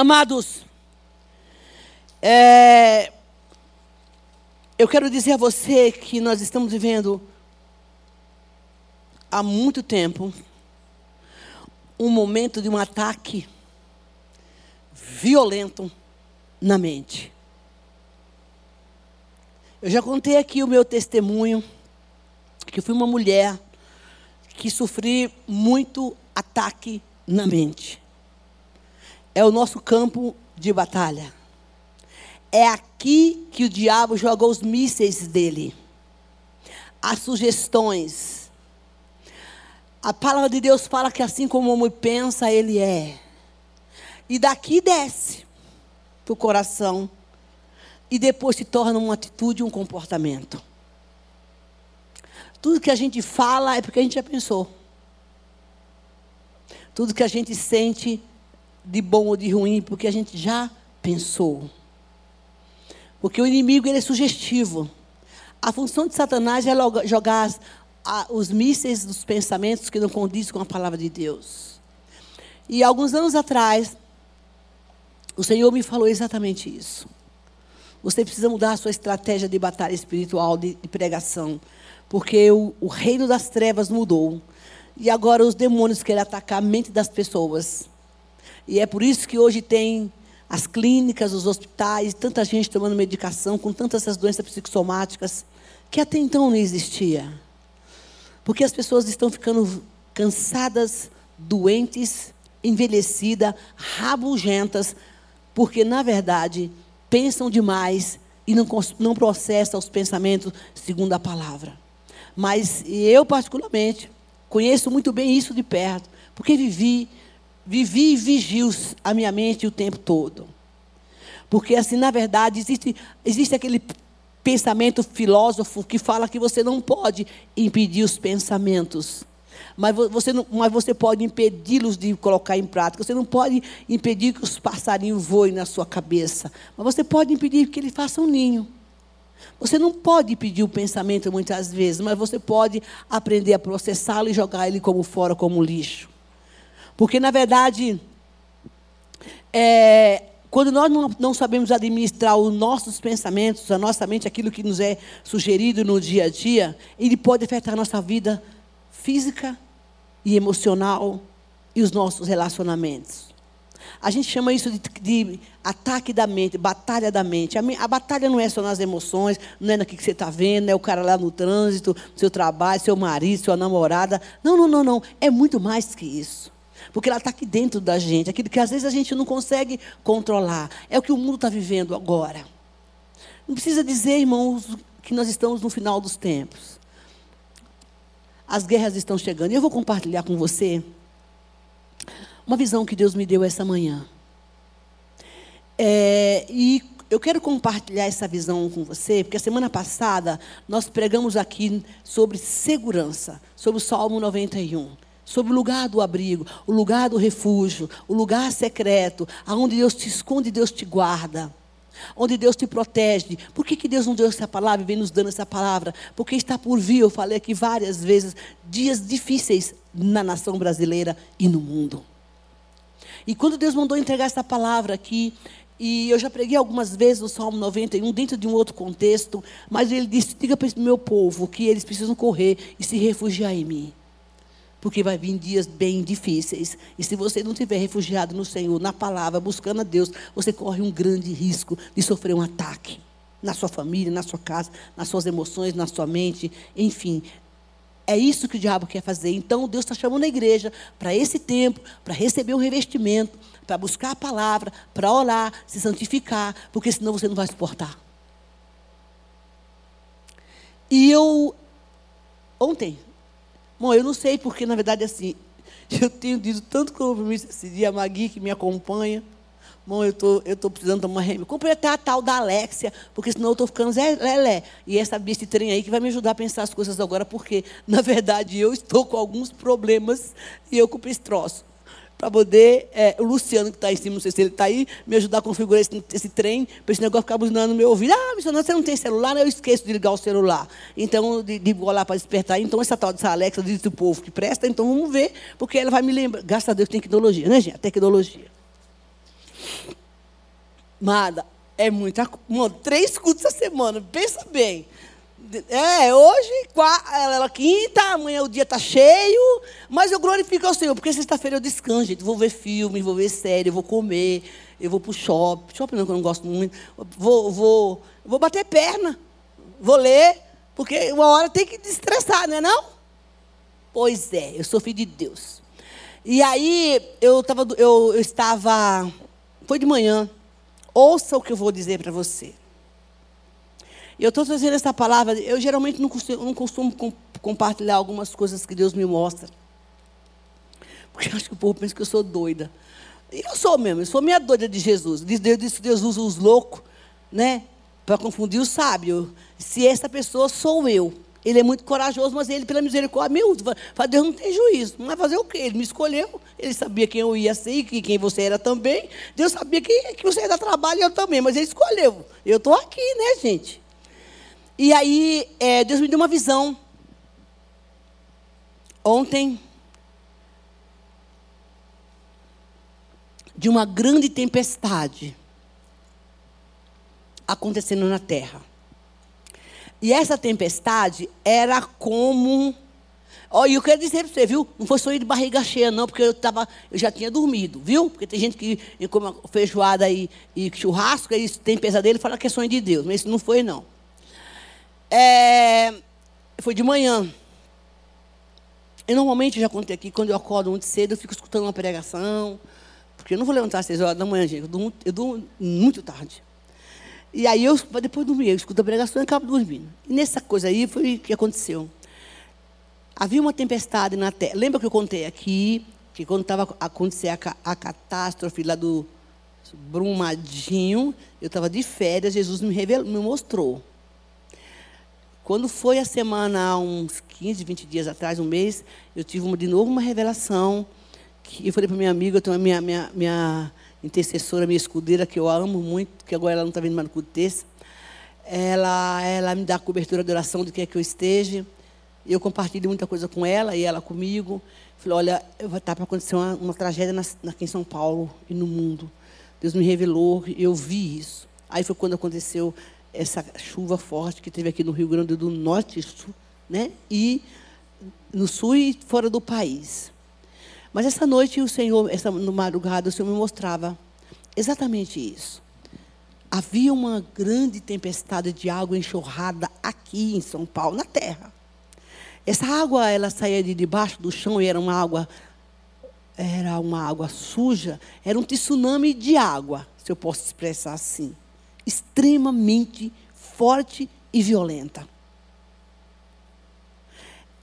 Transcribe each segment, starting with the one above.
Amados, é, eu quero dizer a você que nós estamos vivendo há muito tempo um momento de um ataque violento na mente. Eu já contei aqui o meu testemunho, que fui uma mulher que sofri muito ataque na mente. É o nosso campo de batalha. É aqui que o diabo joga os mísseis dele. As sugestões. A palavra de Deus fala que assim como o homem pensa, ele é. E daqui desce para o coração. E depois se torna uma atitude, um comportamento. Tudo que a gente fala é porque a gente já pensou. Tudo que a gente sente de bom ou de ruim, porque a gente já pensou. Porque o inimigo ele é sugestivo. A função de Satanás é jogar os mísseis dos pensamentos que não condizem com a palavra de Deus. E alguns anos atrás, o Senhor me falou exatamente isso. Você precisa mudar a sua estratégia de batalha espiritual, de, de pregação. Porque o, o reino das trevas mudou. E agora os demônios querem atacar a mente das pessoas. E é por isso que hoje tem as clínicas, os hospitais, tanta gente tomando medicação com tantas essas doenças psicossomáticas que até então não existia. Porque as pessoas estão ficando cansadas, doentes, envelhecidas, rabugentas, porque na verdade pensam demais e não, não processam os pensamentos segundo a palavra. Mas eu particularmente conheço muito bem isso de perto, porque vivi vivi e vigio a minha mente o tempo todo. Porque, assim, na verdade, existe, existe aquele pensamento filósofo que fala que você não pode impedir os pensamentos. Mas você, não, mas você pode impedi-los de colocar em prática. Você não pode impedir que os passarinhos voem na sua cabeça. Mas você pode impedir que ele faça um ninho. Você não pode impedir o pensamento muitas vezes, mas você pode aprender a processá-lo e jogar ele como fora, como lixo. Porque, na verdade, é, quando nós não, não, sabemos administrar os nossos pensamentos, a nossa mente, aquilo que nos é sugerido no dia a dia, ele pode afetar a nossa vida física e emocional e os nossos relacionamentos. A gente chama isso de, de ataque da mente, batalha da mente. A, a, batalha não é só nas emoções, não é naquilo que você está vendo, não é o cara lá no trânsito, seu trabalho, seu marido, sua namorada. Não, não, não, não. É muito mais que isso. Porque ela está aqui dentro da gente, aquilo que às vezes a gente não consegue controlar. É o que o mundo está vivendo agora. Não precisa dizer, irmãos, que nós estamos no final dos tempos. As guerras estão chegando. E eu vou compartilhar com você uma visão que Deus me deu essa manhã. É, e eu quero compartilhar essa visão com você, porque a semana passada nós pregamos aqui sobre segurança, sobre o Salmo 91 sobre o lugar do abrigo, o lugar do refúgio, o lugar secreto, aonde Deus te esconde, Deus te guarda. Onde Deus te protege. Por que, que Deus não deu essa palavra e vem nos dando essa palavra? Porque está por vir, eu falei aqui várias vezes, dias difíceis na nação brasileira e no mundo. E quando Deus mandou entregar essa palavra aqui, e eu já preguei algumas vezes o Salmo 91, dentro de um outro contexto, mas ele disse: diga para o meu povo que eles precisam correr e se refugiar em mim porque vai vir dias bem difíceis. E se você não estiver refugiado no Senhor, na palavra, buscando a Deus, você corre um grande risco de sofrer um ataque na sua família, na sua casa, nas suas emoções, na sua mente, enfim. É isso que o diabo quer fazer. Então, Deus está chamando a igreja para esse tempo, para receber o revestimento, para buscar a palavra, para orar, se santificar, porque senão você não vai suportar. E eu, ontem, Bom, eu não sei porque, na verdade, assim, eu tenho dito tanto compromisso esse dia, a Magui que me acompanha. Bom, eu tô, estou tô precisando tomar remédio. Comprei até a tal da Alexia, porque senão eu estou ficando Zé Lelé. E essa bicha de trem aí que vai me ajudar a pensar as coisas agora, porque, na verdade, eu estou com alguns problemas e eu comprei esse troço para poder, é, o Luciano que está em cima, não sei se ele está aí, me ajudar a configurar esse, esse trem, para esse negócio ficar buzinando no meu ouvido. Ah, missionário, você não tem celular? Eu esqueço de ligar o celular. Então, de, de lá para despertar. Então, essa tal dessa Alexa diz o povo que presta, então vamos ver, porque ela vai me lembrar. Graças a Deus, tecnologia, né, gente? A tecnologia. Amada, é muita coisa. Três cultos a semana, pensa bem. É, hoje, ela quinta, amanhã o dia está cheio, mas eu glorifico ao Senhor, porque sexta-feira eu descanso, gente. Vou ver filme, vou ver série, vou comer, eu vou para o shopping. Shopping não, que eu não gosto muito. Vou, vou, vou bater perna, vou ler, porque uma hora tem que desestressar, não é não? Pois é, eu sou filho de Deus. E aí, eu, tava, eu, eu estava, foi de manhã, ouça o que eu vou dizer para você. Eu estou trazendo essa palavra, eu geralmente não costumo, não costumo compartilhar algumas coisas que Deus me mostra. Porque eu acho que o povo pensa que eu sou doida. E eu sou mesmo, eu sou minha doida de Jesus. Deus disse que Deus usa os loucos, né? Para confundir o sábio. Se essa pessoa sou eu. Ele é muito corajoso, mas ele, pela misericórdia, me usa. Fala, Deus não tem juízo. Não vai fazer o quê? Ele me escolheu. Ele sabia quem eu ia ser e quem você era também. Deus sabia que, que você ia dar trabalho e eu também, mas ele escolheu. Eu estou aqui, né, gente? E aí, é, Deus me deu uma visão. Ontem, de uma grande tempestade acontecendo na terra. E essa tempestade era como. Olha, eu quero dizer para você, viu? Não foi sonho de barriga cheia, não, porque eu, tava, eu já tinha dormido, viu? Porque tem gente que come feijoada e, e churrasco, e tem pesadelo e fala que é sonho de Deus. Mas isso não foi, não. É, foi de manhã. E normalmente, eu já contei aqui, quando eu acordo muito cedo, eu fico escutando uma pregação. Porque eu não vou levantar às seis horas da manhã, gente. Eu durmo, eu durmo muito tarde. E aí, eu, depois de dormir, eu escuto a pregação e acabo dormindo. E nessa coisa aí foi o que aconteceu. Havia uma tempestade na terra. Lembra que eu contei aqui, que quando estava acontecendo a, a catástrofe lá do Brumadinho, eu estava de férias, Jesus me, revelou, me mostrou. Quando foi a semana, há uns 15, 20 dias atrás, um mês, eu tive uma, de novo uma revelação. Que eu falei para minha amiga, eu tenho a minha, minha, minha intercessora, minha escudeira, que eu amo muito, que agora ela não está vindo mais no culto terça. Ela, ela me dá cobertura de oração do que é que eu esteja. Eu compartilho muita coisa com ela e ela comigo. Falei, olha, estar para acontecer uma, uma tragédia na, aqui em São Paulo e no mundo. Deus me revelou, eu vi isso. Aí foi quando aconteceu essa chuva forte que teve aqui no Rio Grande do Norte né? e no sul e fora do país. Mas essa noite o Senhor, essa no madrugada, o Senhor me mostrava exatamente isso. Havia uma grande tempestade de água enxurrada aqui em São Paulo, na terra. Essa água, ela saía de debaixo do chão e era uma água era uma água suja, era um tsunami de água, se eu posso expressar assim extremamente forte e violenta.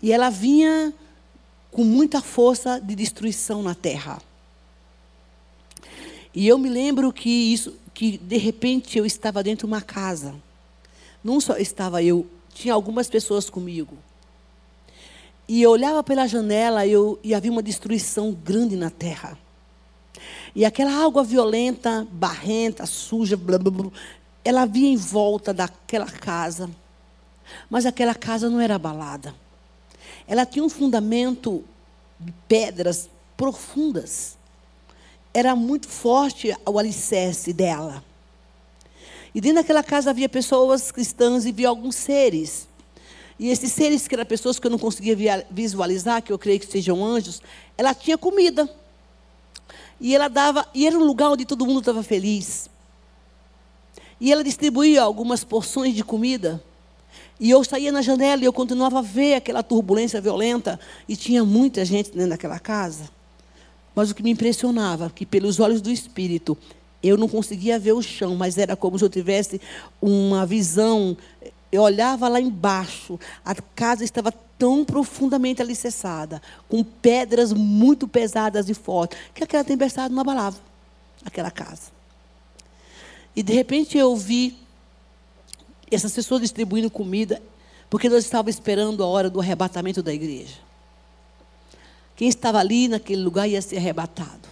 E ela vinha com muita força de destruição na terra. E eu me lembro que isso, que de repente eu estava dentro de uma casa. Não só estava eu, tinha algumas pessoas comigo. E eu olhava pela janela eu, e havia uma destruição grande na terra. E aquela água violenta, barrenta, suja, blá, blá, blá, ela via em volta daquela casa. Mas aquela casa não era abalada. Ela tinha um fundamento de pedras profundas. Era muito forte o alicerce dela. E dentro daquela casa havia pessoas cristãs e via alguns seres. E esses seres, que eram pessoas que eu não conseguia visualizar, que eu creio que sejam anjos, ela tinha comida. E ela dava, e era um lugar onde todo mundo estava feliz. E ela distribuía algumas porções de comida. E eu saía na janela e eu continuava a ver aquela turbulência violenta. E tinha muita gente dentro daquela casa. Mas o que me impressionava, que pelos olhos do Espírito, eu não conseguia ver o chão, mas era como se eu tivesse uma visão. Eu olhava lá embaixo, a casa estava tão profundamente alicerçada, com pedras muito pesadas e fortes, que aquela tempestade não abalava aquela casa. E de repente eu vi essas pessoas distribuindo comida, porque nós estávamos esperando a hora do arrebatamento da igreja. Quem estava ali naquele lugar ia ser arrebatado.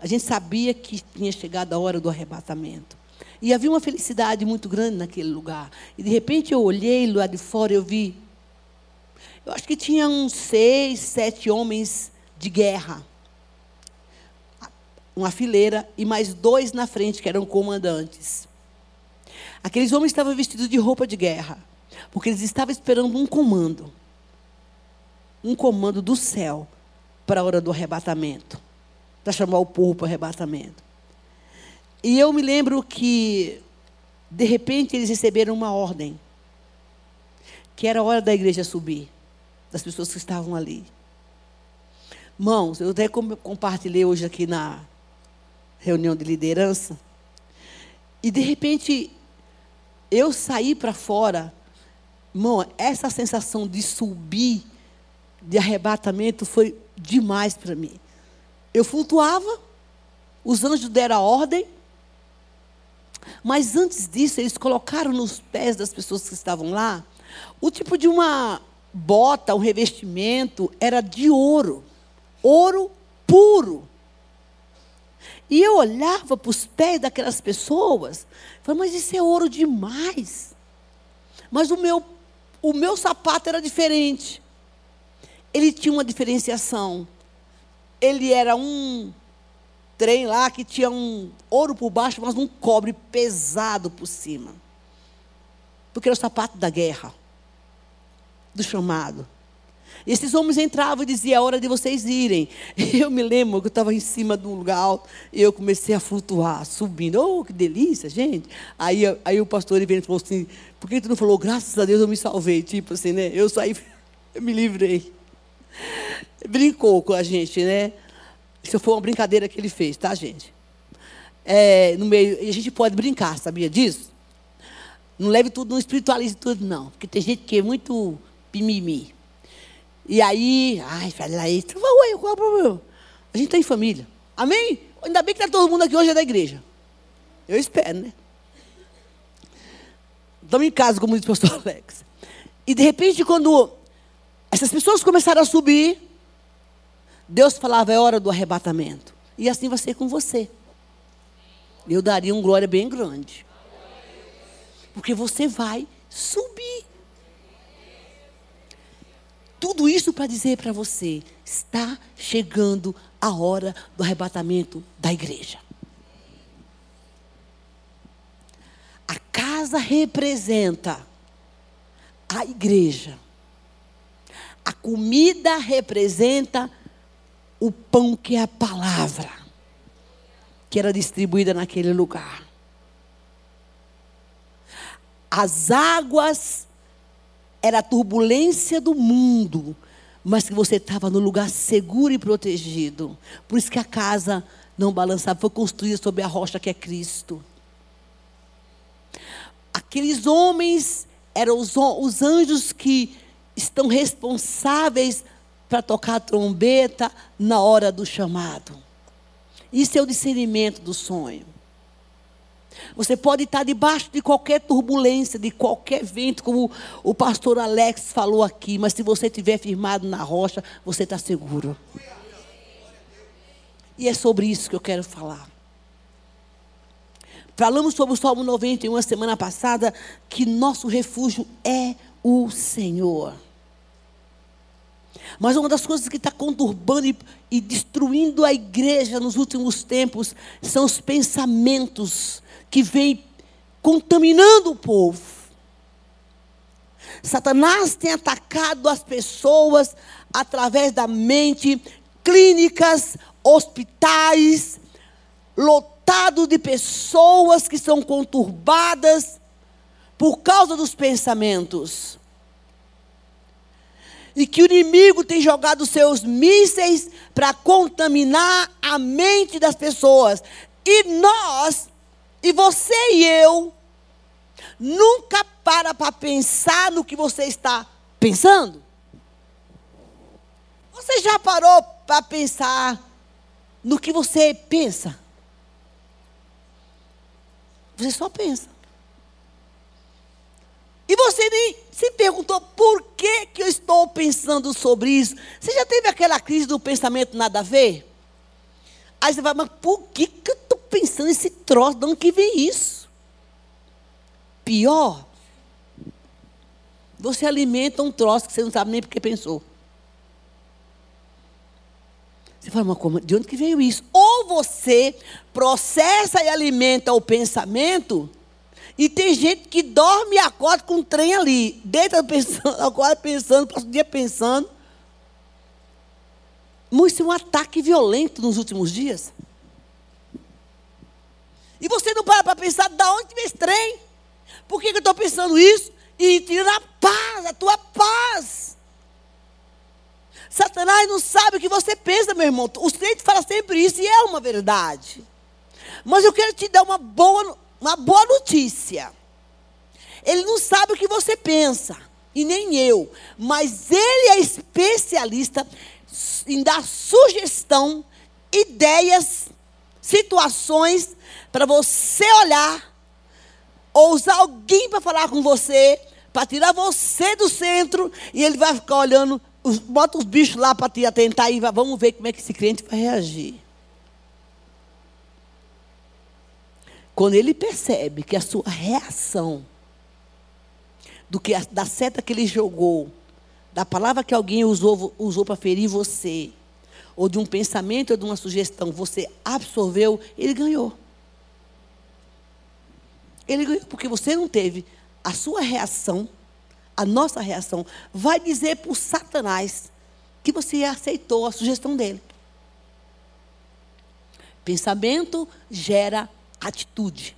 A gente sabia que tinha chegado a hora do arrebatamento. E havia uma felicidade muito grande naquele lugar. E de repente eu olhei lá de fora e eu vi. Eu acho que tinha uns seis, sete homens de guerra uma fileira, e mais dois na frente, que eram comandantes. Aqueles homens estavam vestidos de roupa de guerra, porque eles estavam esperando um comando um comando do céu para a hora do arrebatamento para chamar o povo para o arrebatamento. E eu me lembro que, de repente, eles receberam uma ordem, que era a hora da igreja subir, das pessoas que estavam ali. Mãos, eu até compartilhei hoje aqui na reunião de liderança, e de repente eu saí para fora, irmão, essa sensação de subir, de arrebatamento, foi demais para mim. Eu flutuava, os anjos deram a ordem, mas antes disso, eles colocaram nos pés das pessoas que estavam lá o tipo de uma bota, um revestimento, era de ouro. Ouro puro. E eu olhava para os pés daquelas pessoas, falei, mas isso é ouro demais. Mas o meu, o meu sapato era diferente. Ele tinha uma diferenciação. Ele era um trem lá que tinha um ouro por baixo, mas um cobre pesado por cima. Porque era o sapato da guerra, do chamado. E esses homens entravam e diziam: é hora de vocês irem. Eu me lembro que eu estava em cima de um lugar alto e eu comecei a flutuar, subindo. Oh, que delícia, gente. Aí, aí o pastor ele veio e falou assim: por que tu não falou, graças a Deus eu me salvei? Tipo assim, né? Eu saí, eu me livrei. Brincou com a gente, né? Isso foi uma brincadeira que ele fez, tá, gente? É, no meio, e a gente pode brincar, sabia disso? Não leve tudo, não espiritualize tudo, não. Porque tem gente que é muito pimimi. E aí, ai, fala isso, qual é o problema? A gente está em família. Amém? Ainda bem que está todo mundo aqui hoje é da igreja. Eu espero, né? Estamos em casa, como diz o pastor Alex. E de repente, quando essas pessoas começaram a subir, Deus falava, é hora do arrebatamento. E assim vai ser com você. Eu daria um glória bem grande. Porque você vai subir. Tudo isso para dizer para você: está chegando a hora do arrebatamento da igreja. A casa representa a igreja. A comida representa o pão que é a palavra, que era distribuída naquele lugar. As águas era a turbulência do mundo, mas que você estava no lugar seguro e protegido. Por isso que a casa não balançava, foi construída sobre a rocha que é Cristo. Aqueles homens eram os, os anjos que estão responsáveis para tocar a trombeta na hora do chamado. Isso é o discernimento do sonho. Você pode estar debaixo de qualquer turbulência, de qualquer vento, como o pastor Alex falou aqui, mas se você estiver firmado na rocha, você está seguro. E é sobre isso que eu quero falar. Falamos sobre o Salmo 91 semana passada, que nosso refúgio é o Senhor. Mas uma das coisas que está conturbando e, e destruindo a igreja nos últimos tempos são os pensamentos que vêm contaminando o povo. Satanás tem atacado as pessoas através da mente, clínicas, hospitais, lotado de pessoas que são conturbadas por causa dos pensamentos e que o inimigo tem jogado seus mísseis para contaminar a mente das pessoas. E nós, e você e eu, nunca para para pensar no que você está pensando. Você já parou para pensar no que você pensa? Você só pensa. E você nem se perguntou por que, que eu estou pensando sobre isso. Você já teve aquela crise do pensamento nada a ver? Aí você vai, mas por que, que eu estou pensando esse troço? De onde que vem isso? Pior, você alimenta um troço que você não sabe nem porque pensou. Você fala, mas como, de onde que veio isso? Ou você processa e alimenta o pensamento, e tem gente que dorme e acorda com um trem ali, deita pensando, acorda pensando, passa o dia pensando. Isso é um ataque violento nos últimos dias. E você não para para pensar de onde vem esse trem? Por que, que eu estou pensando isso? E tira a paz, a tua paz. Satanás não sabe o que você pensa, meu irmão. O crente fala sempre isso e é uma verdade. Mas eu quero te dar uma boa, uma boa notícia. Ele não sabe o que você pensa, e nem eu. Mas ele é especialista em dar sugestão, ideias, situações para você olhar, ou usar alguém para falar com você, para tirar você do centro, e ele vai ficar olhando bota os bichos lá para te atentar e vamos ver como é que esse cliente vai reagir. Quando ele percebe que a sua reação do que a, da seta que ele jogou, da palavra que alguém usou, usou para ferir você, ou de um pensamento ou de uma sugestão, você absorveu, ele ganhou. Ele ganhou porque você não teve a sua reação a nossa reação vai dizer para Satanás que você aceitou a sugestão dele. Pensamento gera atitude.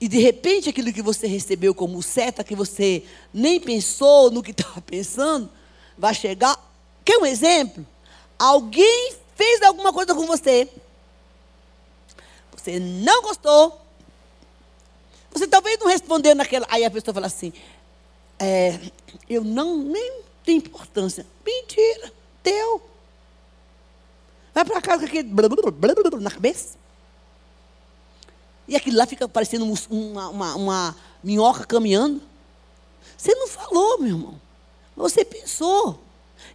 E de repente aquilo que você recebeu como seta, que você nem pensou no que estava pensando, vai chegar. Quer um exemplo? Alguém fez alguma coisa com você. Você não gostou, você talvez não respondeu naquela. Aí a pessoa fala assim: é, eu não nem tem importância. Mentira, teu. Vai para casa com aquele blá, blá, blá, na cabeça. E aquilo lá fica parecendo uma, uma, uma minhoca caminhando. Você não falou, meu irmão. Você pensou.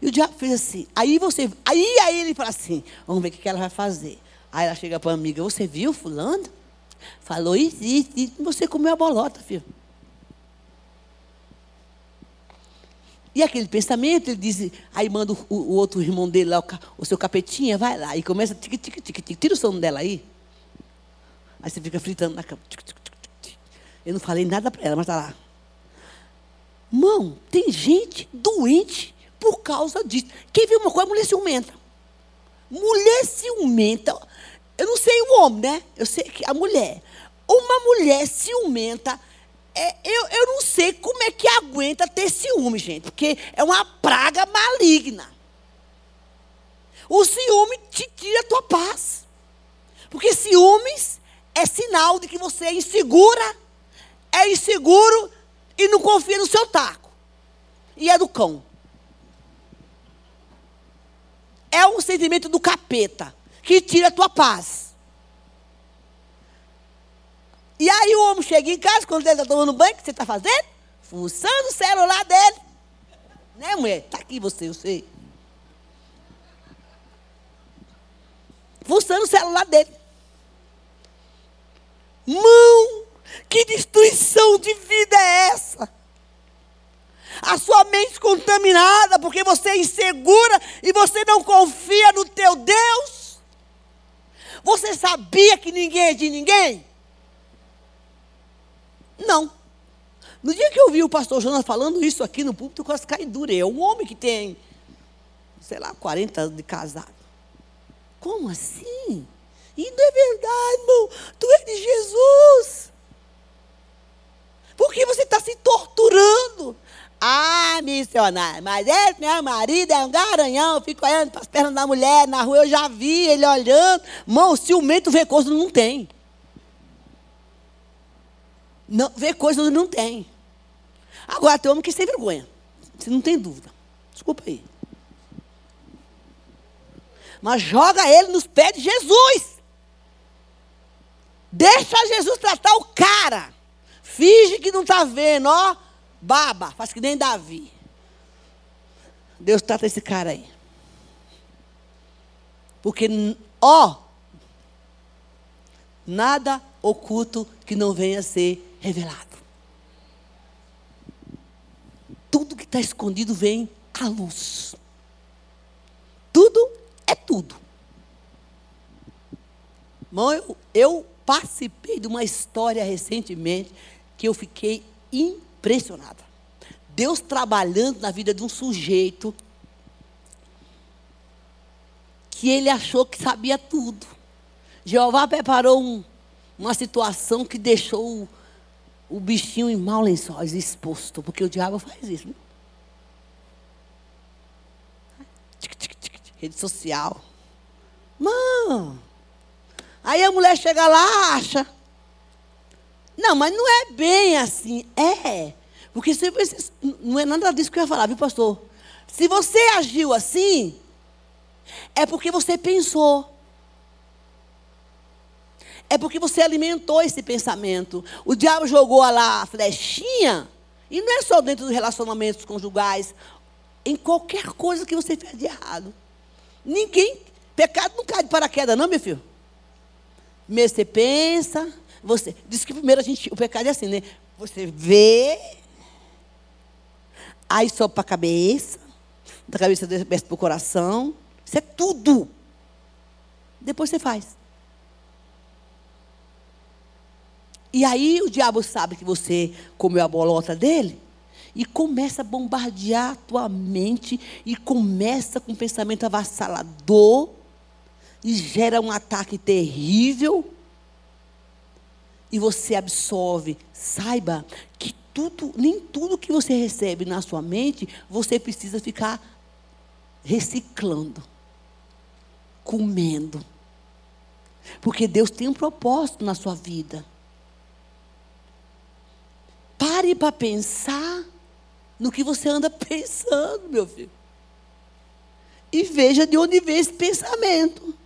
E o diabo fez assim. Aí você. Aí, aí ele fala assim: vamos ver o que ela vai fazer. Aí ela chega para a amiga: Você viu, Fulano? Falou isso, isso, isso. Você comeu a bolota, filho. E aquele pensamento, ele diz, aí manda o, o outro irmão dele lá, o, o, seu capetinha, vai lá. E começa, tic, tic, tic, tic, tira o som dela aí. Aí você fica fritando na cama. Tic, tic, tic. Eu não falei nada para ela, mas está lá. Mão, tem gente doente por causa disso. Quem viu uma coisa, mulher ciumenta. Mulher ciumenta. Eu não sei o homem, né? Eu sei que a mulher. Uma mulher ciumenta, é, eu, eu não sei como é que aguenta ter ciúme, gente, porque é uma praga maligna. O ciúme te tira a tua paz. Porque ciúmes é sinal de que você é insegura, é inseguro e não confia no seu taco. E é do cão. É um sentimento do capeta que tira a tua paz. E aí o homem chega em casa, quando ele está tomando banho, o que você está fazendo? Fuçando o celular dele. Né, mulher? Está aqui você, eu sei. Fuçando o celular dele. Mão, que destruição de vida é essa? A sua mente contaminada porque você é insegura e você não confia no teu Deus. Você sabia que ninguém é de ninguém? Não. No dia que eu vi o pastor Jonas falando isso aqui no púlpito, eu quase caí dura. É um homem que tem, sei lá, 40 anos de casado. Como assim? E não é verdade, irmão. Tu é de Jesus. Por que você está se torturando? Ah, missionário, mas esse meu marido é um garanhão, fica olhando para as pernas da mulher na rua, eu já vi ele olhando. Mão, ciumento vê coisa não tem. Não, vê coisa não tem. Agora tem homem que sem vergonha. Você não tem dúvida. Desculpa aí. Mas joga ele nos pés de Jesus. Deixa Jesus tratar o cara. Finge que não está vendo, ó Baba, faz que nem Davi. Deus trata esse cara aí. Porque, ó, nada oculto que não venha a ser revelado. Tudo que está escondido vem à luz. tudo é tudo. Irmão, eu, eu participei de uma história recentemente que eu fiquei impressionada. Deus trabalhando na vida de um sujeito que ele achou que sabia tudo. Jeová preparou um, uma situação que deixou o, bichinho em mau lençóis exposto, porque o diabo faz isso. Né? Rede social. Mano. Aí a mulher chega lá, acha. Não, mas não é bem assim. É. Porque se você, não é nada disso que eu ia falar, viu, pastor? Se você agiu assim, é porque você pensou. É porque você alimentou esse pensamento. O diabo jogou lá a flechinha, e não é só dentro dos relacionamentos conjugais, em qualquer coisa que você fez de errado. Ninguém, pecado não cai de paraquedas, não, meu filho. Primeiro você pensa, você. Diz que primeiro a gente. O pecado é assim, né? Você vê, aí sobe para a cabeça, da cabeça desce para o coração. Isso é tudo. Depois você faz. E aí o diabo sabe que você comeu a bolota dele e começa a bombardear a tua mente e começa com um pensamento avassalador e gera um ataque terrível. E você absorve. Saiba que tudo, nem tudo que você recebe na sua mente, você precisa ficar reciclando, comendo. Porque Deus tem um propósito na sua vida. Pare para pensar no que você anda pensando, meu filho. E veja de onde vem esse pensamento.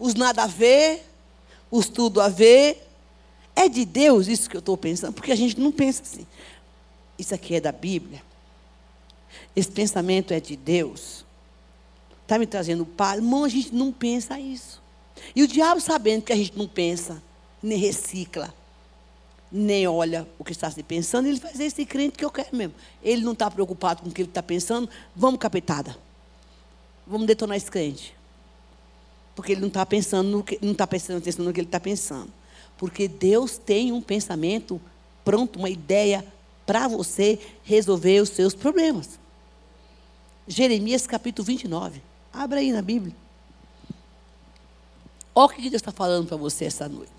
os nada a ver, os tudo a ver. É de Deus isso que eu estou pensando, porque a gente não pensa assim. Isso aqui é da Bíblia. Esse pensamento é de Deus. Está me trazendo paz. Irmão, a gente não pensa isso. E o diabo, sabendo que a gente não pensa, nem recicla, nem olha o que está se pensando, ele faz esse crente que eu quero mesmo. Ele não está preocupado com o que ele está pensando. Vamos, capetada. Vamos detonar esse crente. Porque ele não está pensando no que, não está prestando atenção no que ele está pensando. Porque Deus tem um pensamento pronto, uma ideia para você resolver os seus problemas. Jeremias capítulo 29. Abra aí na Bíblia. Olha o que Deus está falando para você essa noite.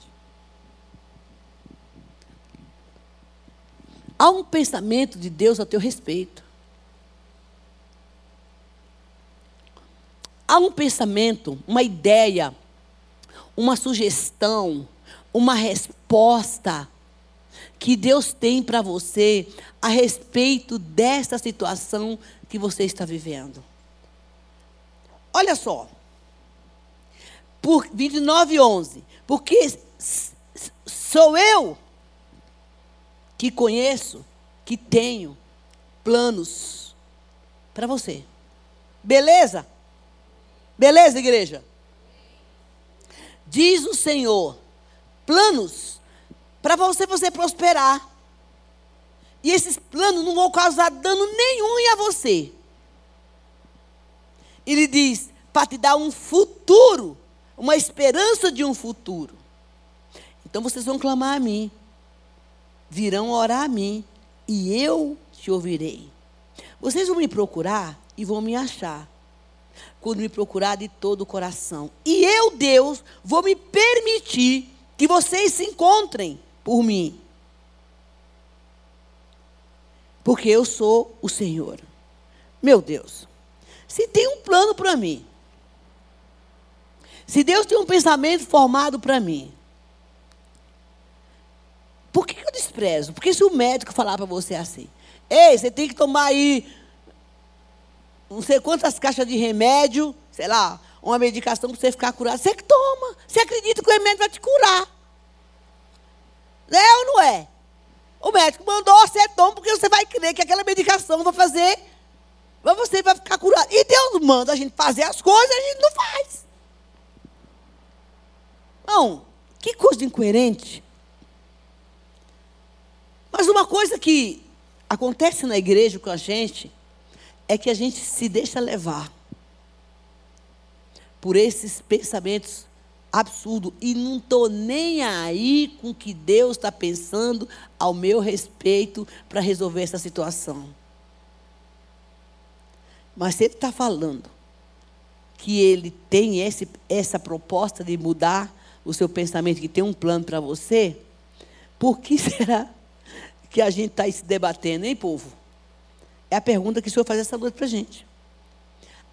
Há um pensamento de Deus a teu respeito. Há um pensamento, uma ideia, uma sugestão, uma resposta que Deus tem para você a respeito dessa situação que você está vivendo. Olha só. Por 29, 11. Porque sou eu que conheço, que tenho planos para você. Beleza? Beleza, igreja? Diz o Senhor: planos para você, você prosperar. E esses planos não vão causar dano nenhum a você. Ele diz: para te dar um futuro, uma esperança de um futuro. Então vocês vão clamar a mim, virão orar a mim, e eu te ouvirei. Vocês vão me procurar e vão me achar quando me procurar de todo o coração. E eu, Deus, vou me permitir que vocês se encontrem por mim. Porque eu sou o Senhor. Meu Deus, se tem um plano para mim, se Deus tem um pensamento formado para mim, por que eu desprezo? Porque se o médico falar para você assim, ei, você tem que tomar aí não sei quantas caixas de remédio, sei lá, uma medicação para você ficar curado. Você que toma. Você acredita que o remédio vai te curar. É ou não é? O médico mandou, você toma, porque você vai crer que aquela medicação vai fazer, você vai ficar curado. E Deus manda a gente fazer as coisas, a gente não faz. Não, que coisa incoerente. Mas uma coisa que acontece na igreja com a gente é que a gente se deixa levar por esses pensamentos absurdos e não estou nem aí com o que Deus está pensando ao meu respeito para resolver essa situação. Mas se Ele está falando que Ele tem esse, essa proposta de mudar o seu pensamento, que tem um plano para você, por que será que a gente está se debatendo, hein, povo? É a pergunta que o Senhor faz essa noite para a gente.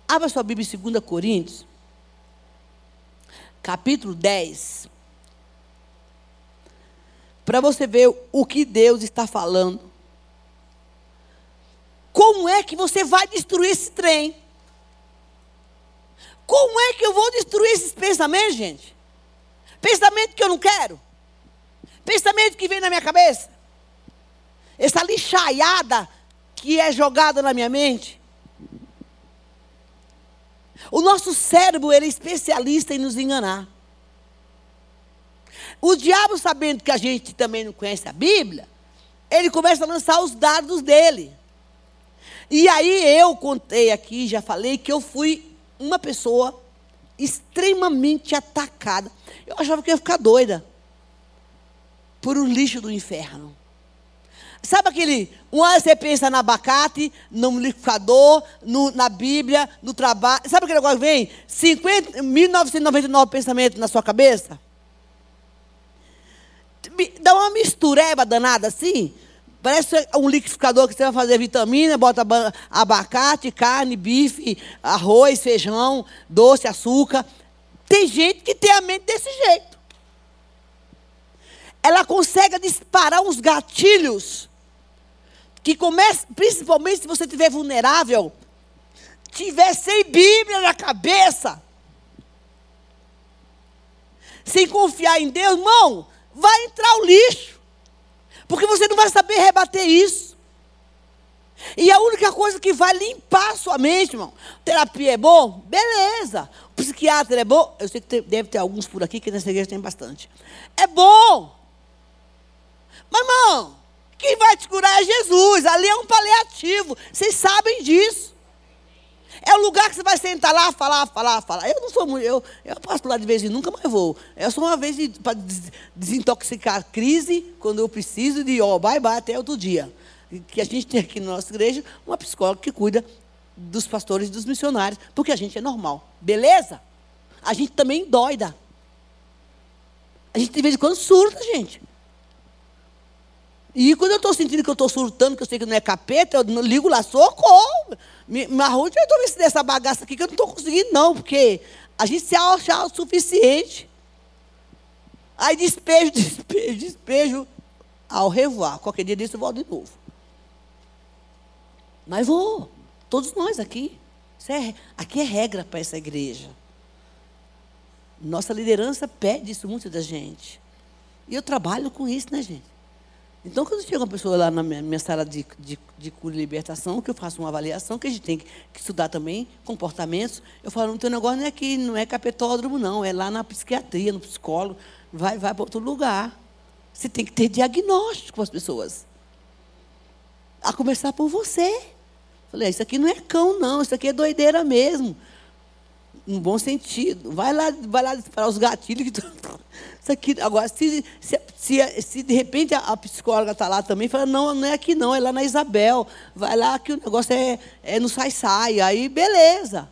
Abra sua Bíblia em 2 Coríntios, capítulo 10. Para você ver o que Deus está falando. Como é que você vai destruir esse trem? Como é que eu vou destruir esses pensamentos, gente? Pensamento que eu não quero. Pensamento que vem na minha cabeça. Essa lixaiada que é jogada na minha mente. O nosso cérebro ele é especialista em nos enganar. O diabo, sabendo que a gente também não conhece a Bíblia, ele começa a lançar os dados dele. E aí eu contei aqui, já falei, que eu fui uma pessoa extremamente atacada. Eu achava que ia ficar doida por um lixo do inferno. Sabe aquele. Uma você pensa no abacate, no liquidificador, no, na Bíblia, no trabalho. Sabe aquele negócio que vem? 50, 1999 pensamentos na sua cabeça? Dá uma mistureba danada assim. Parece um liquidificador que você vai fazer vitamina, bota abacate, carne, bife, arroz, feijão, doce, açúcar. Tem gente que tem a mente desse jeito. Ela consegue disparar uns gatilhos que começa, principalmente se você estiver vulnerável, tiver sem Bíblia na cabeça, sem confiar em Deus, irmão, vai entrar o lixo. Porque você não vai saber rebater isso. E a única coisa que vai limpar a sua mente, irmão, terapia é bom? Beleza. O psiquiatra é bom? Eu sei que tem, deve ter alguns por aqui, que nessa igreja tem bastante. É bom. Mas, irmão, quem vai te curar é Jesus. Ali é um paliativo. Vocês sabem disso. Lugar que você vai sentar lá, falar, falar, falar. Eu não sou muito. Eu, eu passo lá de vez em nunca, mas vou. É só uma vez de, para desintoxicar a crise, quando eu preciso de, ó, bye bye, até outro dia que a gente tem aqui na nossa igreja uma psicóloga que cuida dos pastores e dos missionários, porque a gente é normal. Beleza? A gente também doida. A gente de vez em quando surta, gente. E quando eu estou sentindo que eu estou surtando, que eu sei que não é capeta, eu ligo lá, socorro. Me, me arrude dessa bagaça aqui que eu não estou conseguindo, não, porque a gente se acha o suficiente. Aí despejo, despejo, despejo. Ao revoar. Qualquer dia disso eu volto de novo. Mas vou. Todos nós aqui. É, aqui é regra para essa igreja. Nossa liderança pede isso muito da gente. E eu trabalho com isso, né, gente? Então, quando chega uma pessoa lá na minha, sala de, de, de, cura e libertação, que eu faço uma avaliação, que a gente tem que, estudar também comportamentos, eu falo, não tem negócio não é aqui, não é capetódromo, não, é lá na psiquiatria, no psicólogo, vai, vai para outro lugar. Você tem que ter diagnóstico com as pessoas. A começar por você. Falei, isso aqui não é cão, não, isso aqui é doideira mesmo. No bom sentido. Vai lá, vai lá disparar os gatilhos. Que isso aqui, agora, se, se, se, se de repente a, a psicóloga está lá também, fala, não, não é aqui não, é lá na Isabel. Vai lá que o negócio é, é no sai-sai. Aí, beleza.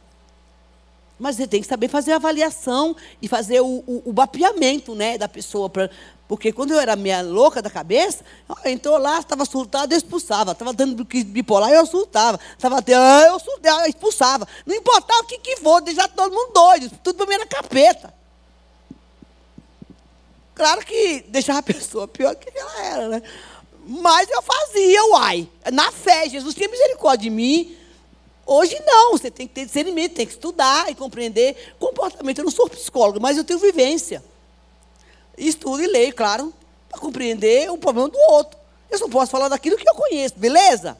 Mas você tem que saber fazer a avaliação e fazer o, o, o né, da pessoa para porque quando eu era meia louca da cabeça, entrou lá, estava surtado, eu expulsava. Estava dando bipolar, eu surtava. Estava ah, eu surtava, eu expulsava. Não importava o que, que for, deixar todo mundo doido. Tudo para mim era capeta. Claro que deixava a pessoa pior que ela era, né? Mas eu fazia, uai. Na fé, Jesus tinha misericórdia de mim. Hoje não, você tem que ter discernimento, tem que estudar e compreender comportamento. Eu não sou psicólogo, mas eu tenho vivência estudo e leio, claro, para compreender o problema do outro. Eu só posso falar daquilo que eu conheço, beleza?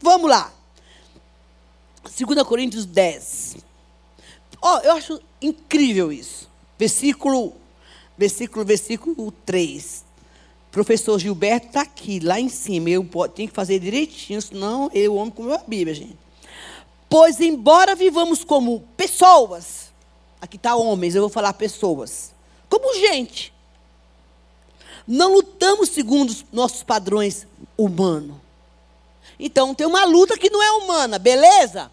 Vamos lá. 2 Coríntios 10. Oh, eu acho incrível isso. Versículo, versículo, versículo 3. professor Gilberto está aqui, lá em cima. Eu tenho que fazer direitinho, senão eu, homem, comeu a Bíblia, gente. Pois, embora vivamos como pessoas, aqui está homens, eu vou falar pessoas, como gente, não lutamos segundo os nossos padrões humanos. Então, tem uma luta que não é humana, beleza?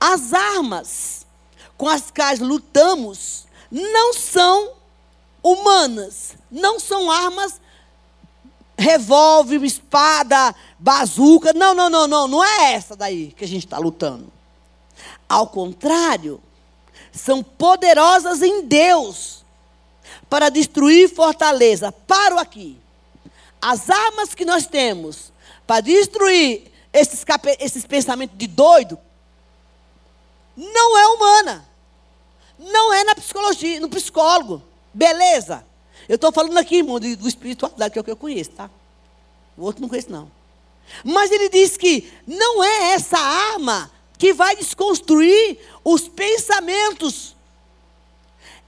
As armas com as quais lutamos não são humanas, não são armas revólver, espada, bazuca. Não, não, não, não, não é essa daí que a gente está lutando. Ao contrário, são poderosas em Deus para destruir fortaleza. Paro aqui. As armas que nós temos para destruir esses, esses pensamentos de doido não é humana. Não é na psicologia, no psicólogo. Beleza. Eu estou falando aqui, irmão, do espiritualidade, que é o que eu conheço, tá? O outro não conheço, não. Mas ele diz que não é essa arma que vai desconstruir os pensamentos.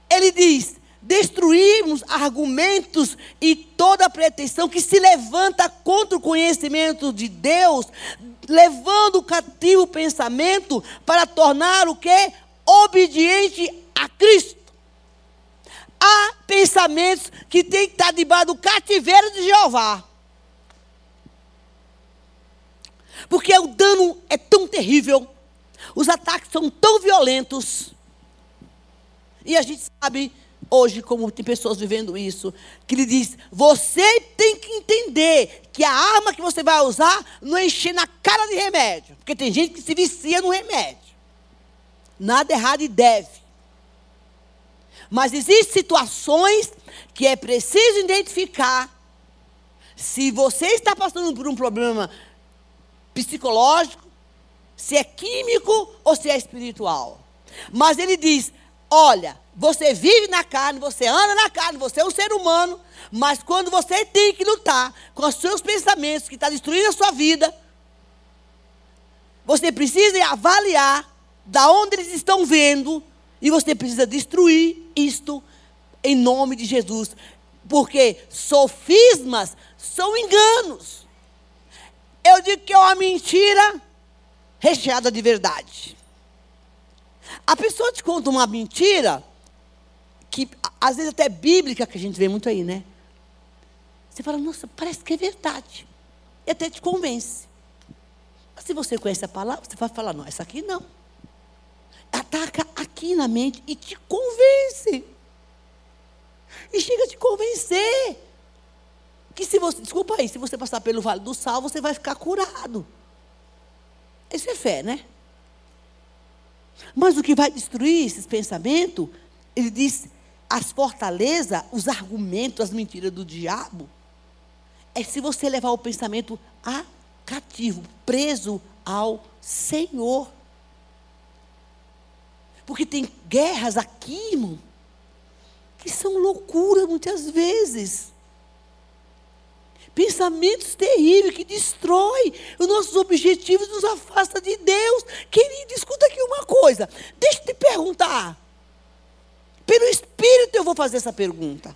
Ele diz: destruirmos argumentos e toda pretensão que se levanta contra o conhecimento de Deus, levando o cativo pensamento para tornar o que? Obediente a Cristo. Há pensamentos que têm que estar debaixo do cativeiro de Jeová. Porque o dano é tão terrível, os ataques são tão violentos. E a gente sabe hoje, como tem pessoas vivendo isso, que ele diz: você tem que entender que a arma que você vai usar não é encher na cara de remédio. Porque tem gente que se vicia no remédio. Nada errado e deve. Mas existem situações que é preciso identificar se você está passando por um problema psicológico, se é químico ou se é espiritual. Mas ele diz: olha, você vive na carne, você anda na carne, você é um ser humano, mas quando você tem que lutar com os seus pensamentos que estão tá destruindo a sua vida, você precisa avaliar da onde eles estão vendo e você precisa destruir isto em nome de Jesus. Porque sofismas são enganos. Eu digo que é uma mentira recheada de verdade. A pessoa te conta uma mentira, que às vezes até bíblica, que a gente vê muito aí, né? Você fala, nossa, parece que é verdade. E até te convence. Mas se você conhece a palavra, você vai falar, não, essa aqui não ataca aqui na mente e te convence. E chega a te convencer. Que se você, desculpa aí, se você passar pelo vale do sal, você vai ficar curado. Isso é fé, né? Mas o que vai destruir esses pensamentos, ele diz, as fortalezas, os argumentos, as mentiras do diabo, é se você levar o pensamento a cativo, preso ao Senhor. Porque tem guerras aqui, irmão, que são loucura muitas vezes. Pensamentos terríveis que destrói os nossos objetivos, nos afasta de Deus. Querido, escuta aqui uma coisa. Deixa eu te perguntar. Pelo Espírito eu vou fazer essa pergunta.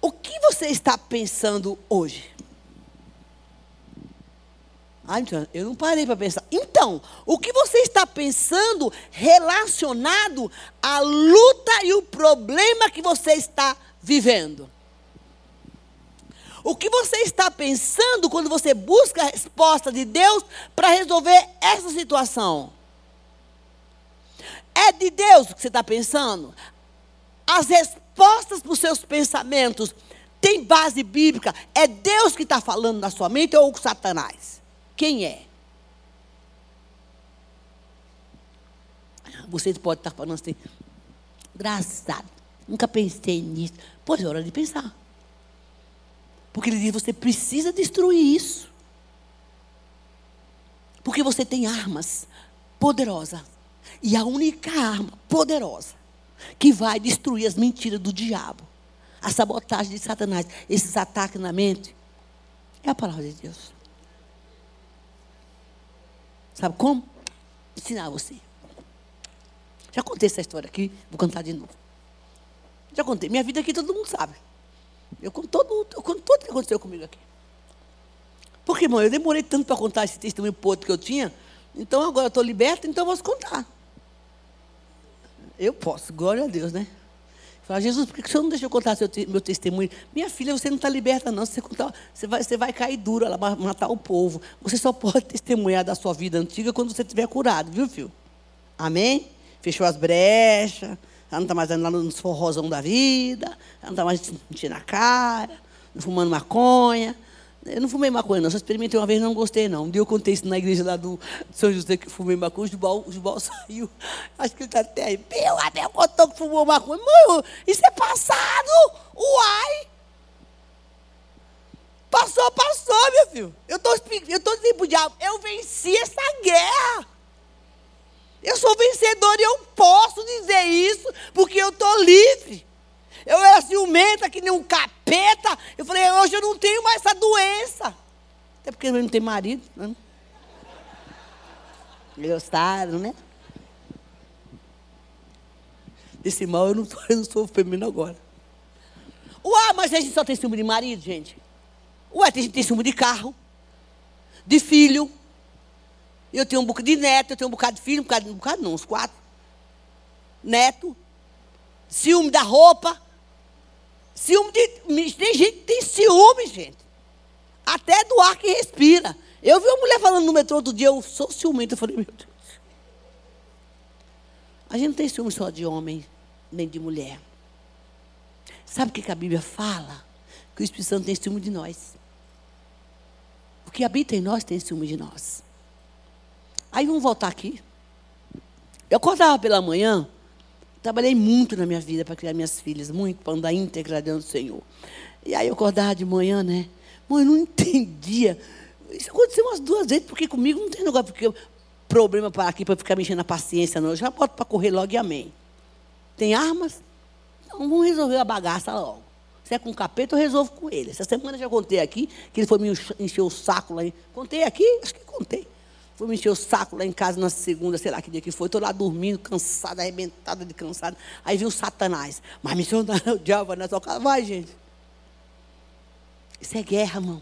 O que você está pensando hoje? Ah, eu não parei para pensar. Então, o que você está pensando relacionado à luta e o problema que você está vivendo? O que você está pensando quando você busca a resposta de Deus para resolver essa situação? É de Deus o que você está pensando? As respostas para os seus pensamentos têm base bíblica? É Deus que está falando na sua mente ou Satanás? Quem é. Vocês podem estar falando assim, engraçado, nunca pensei nisso. Pois é hora de pensar. Porque ele diz, você precisa destruir isso. Porque você tem armas poderosas. E a única arma poderosa que vai destruir as mentiras do diabo, a sabotagem de Satanás, esses ataques na mente, é a palavra de Deus. Sabe como? Ensinar você. Já contei essa história aqui, vou contar de novo. Já contei. Minha vida aqui todo mundo sabe. Eu conto, todo, eu conto tudo que aconteceu comigo aqui. Porque, irmão, eu demorei tanto para contar esse testemunho podre que eu tinha. Então agora eu estou liberta, então eu posso contar. Eu posso, glória a Deus, né? Fala, Jesus, por que o senhor não deixa eu contar seu, meu testemunho? Minha filha, você não está liberta, não. Você, contar, você, vai, você vai cair duro, ela vai matar o povo. Você só pode testemunhar da sua vida antiga quando você estiver curado, viu, filho? Amém? Fechou as brechas, ela não está mais andando lá nos forrozão da vida, ela não está mais enchendo a cara, fumando maconha. Eu não fumei maconha, não. Só experimentei uma vez não gostei, não. Um dia eu contei isso na igreja lá do São José que fumei maconha, o Jubal, o Jubal saiu. Acho que ele está até aí. Meu Abel contou que fumou maconha. Mano, isso é passado! Uai! Passou, passou, meu filho. Eu estou eu tô dizendo pro diabo, eu venci essa guerra. Eu sou vencedor e eu posso dizer isso porque eu estou livre. Eu era ciumenta que nem um capeta. Eu falei, hoje eu não tenho mais essa doença. Até porque eu não tenho marido. Né? Gostaram, né? Desse mal eu não, sou, eu não sou feminino agora. Ué, mas a gente só tem ciúme de marido, gente. Ué, tem gente tem ciúme de carro, de filho. Eu tenho um bocado de neto, eu tenho um bocado de filho, um bocado, um bocado não, uns quatro. Neto. Ciúme da roupa. Ciúme de. Tem gente que tem ciúme, gente. Até do ar que respira. Eu vi uma mulher falando no metrô outro dia, eu sou ciumento. Eu falei, meu Deus. A gente não tem ciúme só de homem, nem de mulher. Sabe o que a Bíblia fala? Que o Espírito Santo tem ciúme de nós. O que habita em nós tem ciúme de nós. Aí vamos voltar aqui. Eu acordava pela manhã, Trabalhei muito na minha vida para criar minhas filhas, muito para andar íntegra dentro do Senhor. E aí eu acordava de manhã, né? Mãe, eu não entendia. Isso aconteceu umas duas vezes, porque comigo não tem negócio, porque problema para aqui, para ficar mexendo na paciência, não. Eu já boto para correr logo e amém. Tem armas? Então vamos resolver a bagaça logo. Se é com capeta, eu resolvo com ele. Essa semana eu já contei aqui, que ele foi me encher o saco lá. Contei aqui? Acho que contei. Fui me encher o saco lá em casa na segunda, sei lá que dia que foi. Estou lá dormindo, cansada, arrebentada de cansada. Aí viu Satanás. Mas missionário, o diabo na sua casa. Vai, gente. Isso é guerra, irmão.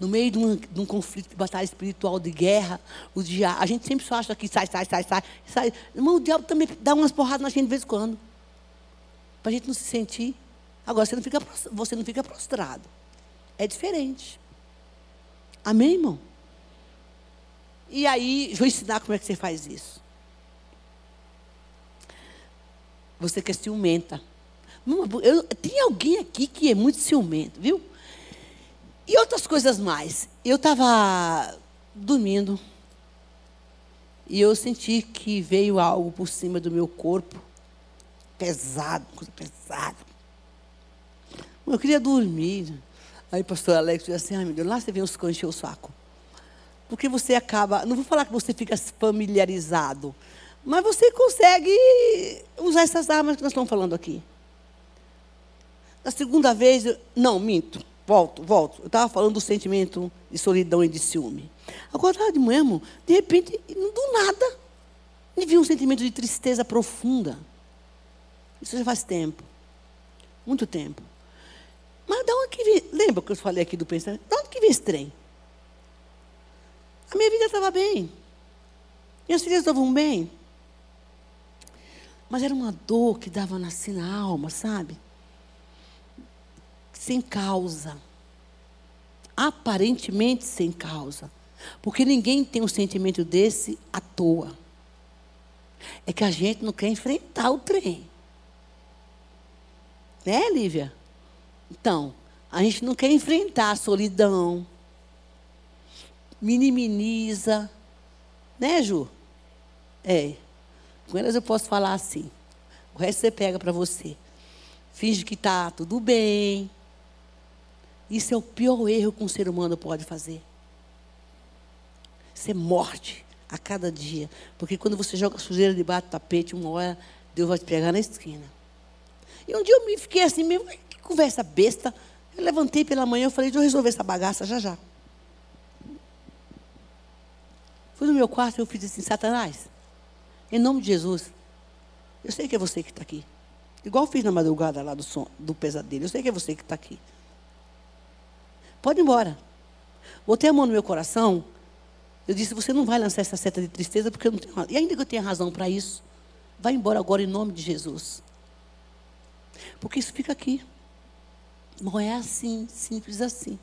No meio de um, de um, conflito de batalha espiritual, de guerra, o diabo, a gente sempre só acha que sai, sai, sai, sai, sai. Irmão, o diabo também dá umas porradas na gente de vez em quando. Para a gente não se sentir. Agora, você não, fica, você não fica prostrado. É diferente. Amém, irmão? E aí, vou ensinar como é que você faz isso. Você que é ciumenta. Eu, tem alguém aqui que é muito ciumento, viu? E outras coisas mais. Eu estava dormindo e eu senti que veio algo por cima do meu corpo, pesado, coisa pesada. Eu queria dormir. Aí o pastor Alex disse assim, ai meu Deus, lá você vem os cães encher o saco. Porque você acaba, não vou falar que você fica familiarizado, mas você consegue usar essas armas que nós estamos falando aqui. Na segunda vez, não, minto, volto, volto. Eu estava falando do sentimento de solidão e de ciúme. Agora, de manhã, de repente, do nada, me vi um sentimento de tristeza profunda. Isso já faz tempo. Muito tempo. Mas de onde que vem? Lembra que eu falei aqui do pensamento? De onde que vem esse trem? A minha vida estava bem. Minhas filhas estavam bem. Mas era uma dor que dava assim na alma, sabe? Sem causa. Aparentemente sem causa. Porque ninguém tem um sentimento desse à toa. É que a gente não quer enfrentar o trem. Né, Lívia? Então, a gente não quer enfrentar a solidão minimiza. Né, Ju? É. Com elas eu posso falar assim. O resto você pega para você. Finge que está tudo bem. Isso é o pior erro que um ser humano pode fazer. É morte a cada dia. Porque quando você joga sujeira debaixo do tapete, uma hora Deus vai te pegar na esquina. E um dia eu me fiquei assim mesmo, que conversa besta. Eu levantei pela manhã e falei, deixa eu resolver essa bagaça já já. Fui no meu quarto e eu fiz assim, Satanás, em nome de Jesus, eu sei que é você que está aqui. igual fiz na madrugada lá do, som, do pesadelo. Eu sei que é você que está aqui. Pode ir embora. Botei a mão no meu coração. Eu disse: Você não vai lançar essa seta de tristeza, porque eu não tenho razão. E ainda que eu tenha razão para isso, vai embora agora em nome de Jesus. Porque isso fica aqui. Não é assim, simples assim.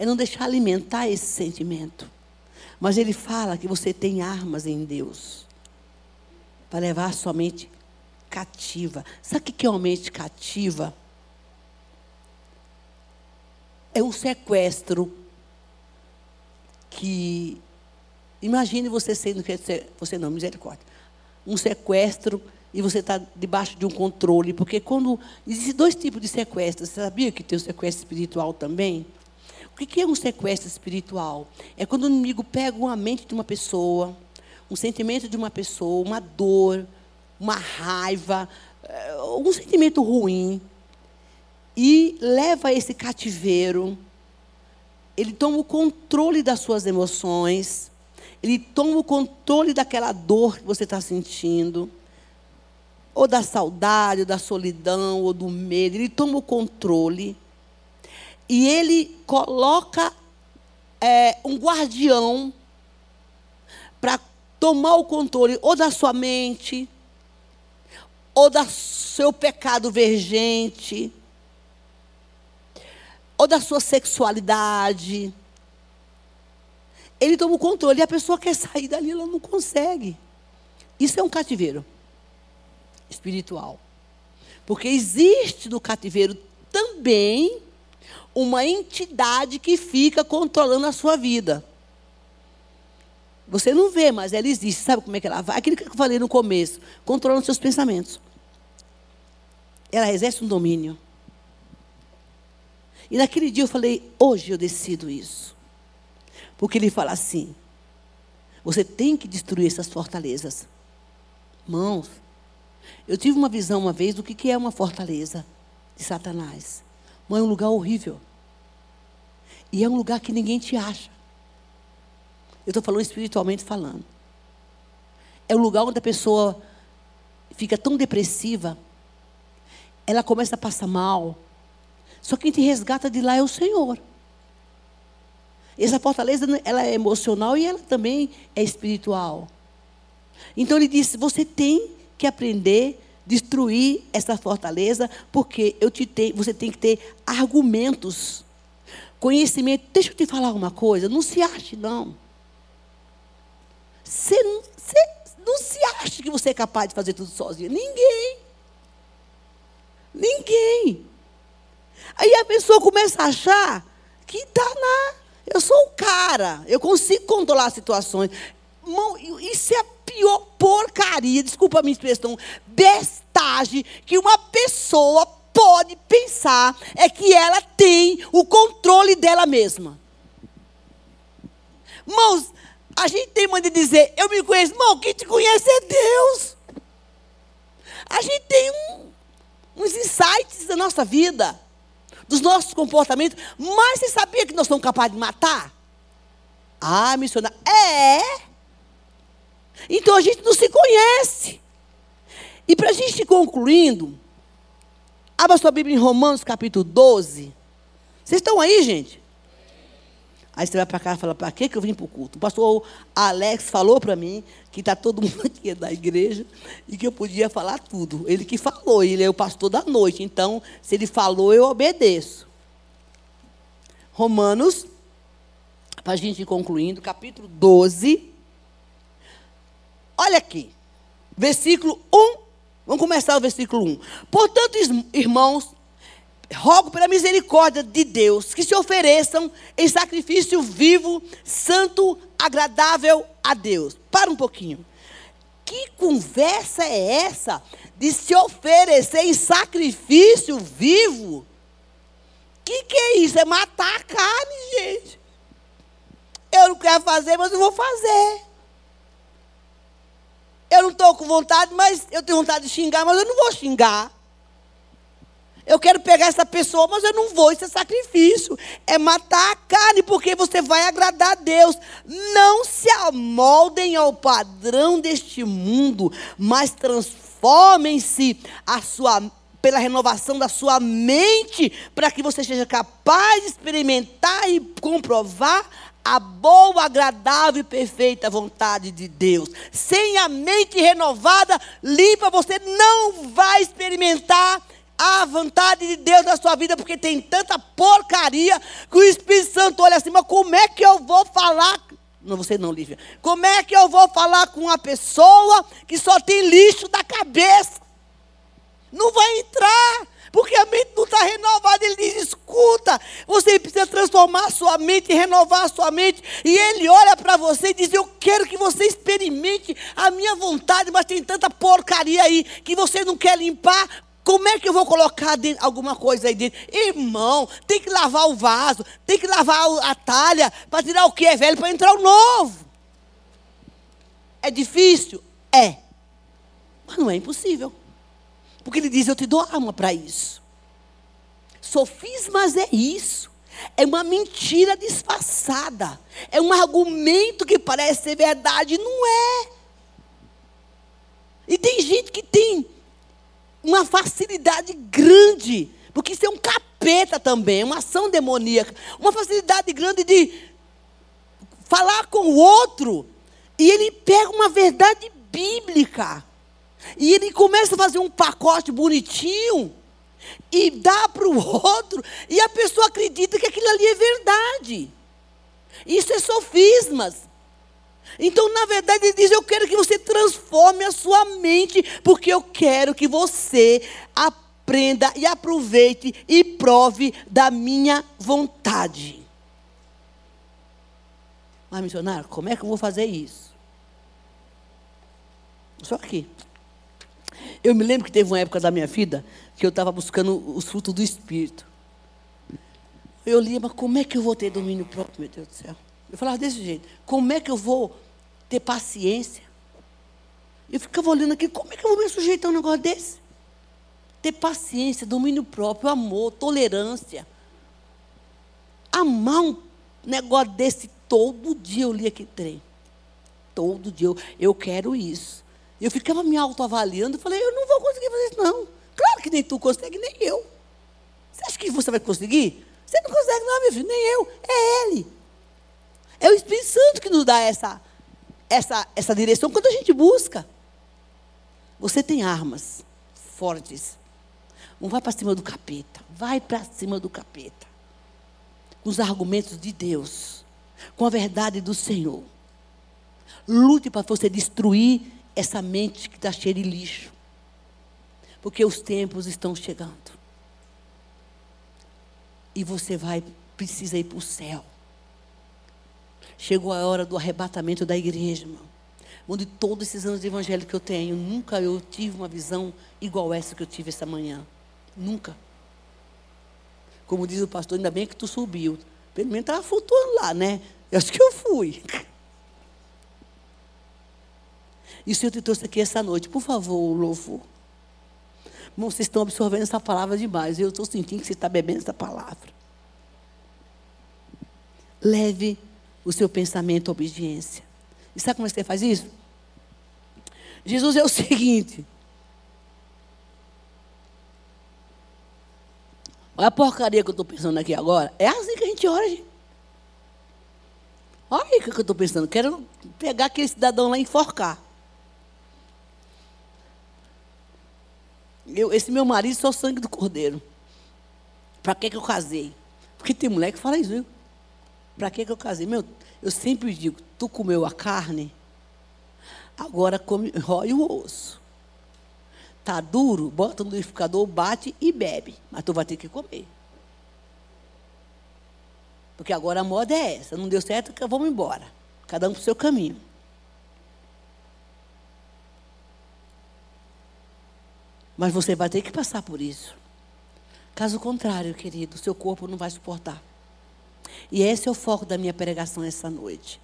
É não deixar alimentar esse sentimento. Mas ele fala que você tem armas em Deus para levar sua mente cativa. Sabe o que é uma mente cativa? É um sequestro que. Imagine você sendo. Você não, misericórdia. Um sequestro e você está debaixo de um controle. Porque quando. Existem dois tipos de sequestro. Você sabia que tem o sequestro espiritual também? O que é um sequestro espiritual? É quando o inimigo pega uma mente de uma pessoa um sentimento de uma pessoa, uma dor, uma raiva, eh, um sentimento ruim, e leva esse cativeiro. Ele toma o controle das suas emoções, ele toma o controle daquela dor que você está sentindo, ou da saudade, ou da solidão, ou do medo. Ele toma o controle e ele coloca é, um guardião para tomar o controle ou da sua mente, ou do seu pecado vergente, ou da sua sexualidade. Ele toma o controle e a pessoa quer sair dali, ela não consegue. Isso é um cativeiro espiritual. Porque existe no cativeiro também uma entidade que fica controlando a sua vida. Você não vê, mas ela existe. Sabe como é que ela vai? Aquilo que eu falei no começo, controlando seus pensamentos. Ela exerce um domínio. E naquele dia eu falei, hoje eu decido isso. Porque ele fala assim: você tem que destruir essas fortalezas. Mãos, eu tive uma visão uma vez do que é uma fortaleza de Satanás. Mãe, é um lugar horrível. E é um lugar que ninguém te acha. Eu estou falando espiritualmente falando. É o lugar onde a pessoa fica tão depressiva, ela começa a passar mal. Só quem te resgata de lá é o Senhor. Essa fortaleza, ela é emocional e ela também é espiritual. Então ele disse: você tem que aprender destruir essa fortaleza, porque eu te tenho, você tem que ter argumentos, conhecimento. Deixa eu te falar uma coisa, não se ache não. Você, você não se acha que você é capaz de fazer tudo sozinho. Ninguém. Ninguém. Aí a pessoa começa a achar que está na. Eu sou o cara, eu consigo controlar situações. Irmão, isso é a pior porcaria, desculpa a minha expressão, bestagem que uma pessoa pode pensar é que ela tem o controle dela mesma. Irmãos, a gente tem mania de dizer, eu me conheço. Irmão, quem te conhece é Deus. A gente tem um, uns insights da nossa vida, dos nossos comportamentos. Mas você sabia que nós somos capazes de matar? Ah, missionário. É. Então a gente não se conhece. E para a gente ir concluindo, abra sua Bíblia em Romanos capítulo 12. Vocês estão aí, gente? Aí você vai para cá e fala, para que eu vim para o culto? O pastor Alex falou para mim que está todo mundo aqui da igreja e que eu podia falar tudo. Ele que falou, ele é o pastor da noite. Então, se ele falou, eu obedeço. Romanos, para a gente ir concluindo, capítulo 12. Olha aqui, versículo 1. Vamos começar o versículo 1. Portanto, irmãos, rogo pela misericórdia de Deus que se ofereçam em sacrifício vivo, santo, agradável a Deus. Para um pouquinho. Que conversa é essa de se oferecer em sacrifício vivo? Que que é isso? É matar a carne, gente. Eu não quero fazer, mas eu vou fazer. Eu não estou com vontade, mas eu tenho vontade de xingar, mas eu não vou xingar. Eu quero pegar essa pessoa, mas eu não vou, isso é sacrifício. É matar a carne, porque você vai agradar a Deus. Não se amoldem ao padrão deste mundo, mas transformem transformem-se a sua pela renovação da sua mente, para que você seja capaz de experimentar e comprovar a boa, agradável e perfeita vontade de Deus. Sem a mente renovada, limpa, você não vai experimentar a vontade de Deus na sua vida, porque tem tanta porcaria que o Espírito Santo olha assim, mas como é que eu vou falar? Não, você não, Lívia. Como é que eu vou falar com uma pessoa que só tem lixo da cabeça? Não vai entrar. Porque a mente não está renovada. Ele diz: escuta, você precisa transformar a sua mente, renovar a sua mente. E ele olha para você e diz: Eu quero que você experimente a minha vontade, mas tem tanta porcaria aí que você não quer limpar. Como é que eu vou colocar dentro, alguma coisa aí dentro? Irmão, tem que lavar o vaso, tem que lavar a talha para tirar o que é velho para entrar o novo. É difícil? É. Mas não é impossível. Porque ele diz: Eu te dou alma para isso. Sofismas é isso. É uma mentira disfarçada. É um argumento que parece ser verdade, não é. E tem gente que tem uma facilidade grande, porque isso é um capeta também, uma ação demoníaca. Uma facilidade grande de falar com o outro e ele pega uma verdade bíblica e ele começa a fazer um pacote bonitinho e dá para o outro, e a pessoa acredita que aquilo ali é verdade. Isso é sofismas. Então, na verdade, ele diz: Eu quero que você transforme a sua mente, porque eu quero que você aprenda e aproveite e prove da minha vontade. Mas, missionário, como é que eu vou fazer isso? Só aqui. Eu me lembro que teve uma época da minha vida que eu estava buscando os frutos do Espírito. Eu lia, mas como é que eu vou ter domínio próprio, meu Deus do céu? Eu falava desse jeito, como é que eu vou ter paciência? Eu ficava olhando aqui, como é que eu vou me sujeitar a um negócio desse? Ter paciência, domínio próprio, amor, tolerância. Amar um negócio desse todo dia eu li aqui trem. Todo dia eu, eu quero isso. Eu ficava me autoavaliando e falei, eu não vou conseguir fazer isso, não. Claro que nem tu consegue, nem eu. Você acha que você vai conseguir? Você não consegue, não, meu filho, nem eu. É Ele. É o Espírito Santo que nos dá essa, essa, essa direção quando a gente busca. Você tem armas fortes. Não vai para cima do capeta. Vai para cima do capeta. Com os argumentos de Deus. Com a verdade do Senhor. Lute para você destruir essa mente que está cheia de lixo. Porque os tempos estão chegando. E você vai, precisa ir para o céu. Chegou a hora do arrebatamento da igreja, irmão. Onde todos esses anos de evangelho que eu tenho, nunca eu tive uma visão igual essa que eu tive essa manhã. Nunca. Como diz o pastor, ainda bem que tu subiu. Pelo menos estava flutuando lá, né? Eu acho que eu fui. E o Senhor te trouxe aqui essa noite. Por favor, louvor. Vocês estão absorvendo essa palavra demais. Eu estou sentindo que você está bebendo essa palavra. Leve o seu pensamento à obediência. E sabe como é você faz isso? Jesus é o seguinte. Olha a porcaria que eu estou pensando aqui agora. É assim que a gente ora, gente. Olha o que eu estou pensando. Quero pegar aquele cidadão lá e enforcar. Eu, esse meu marido o sangue do cordeiro. Para que, que eu casei? Porque tem mulher que fala isso, viu? Para que, que eu casei? Meu, eu sempre digo, tu comeu a carne, agora come, rói o osso. Tá duro, bota no liquidificador, bate e bebe. Mas tu vai ter que comer. Porque agora a moda é essa. Não deu certo, vamos embora. Cada um para o seu caminho. Mas você vai ter que passar por isso. Caso contrário, querido, seu corpo não vai suportar. E esse é o foco da minha pregação essa noite.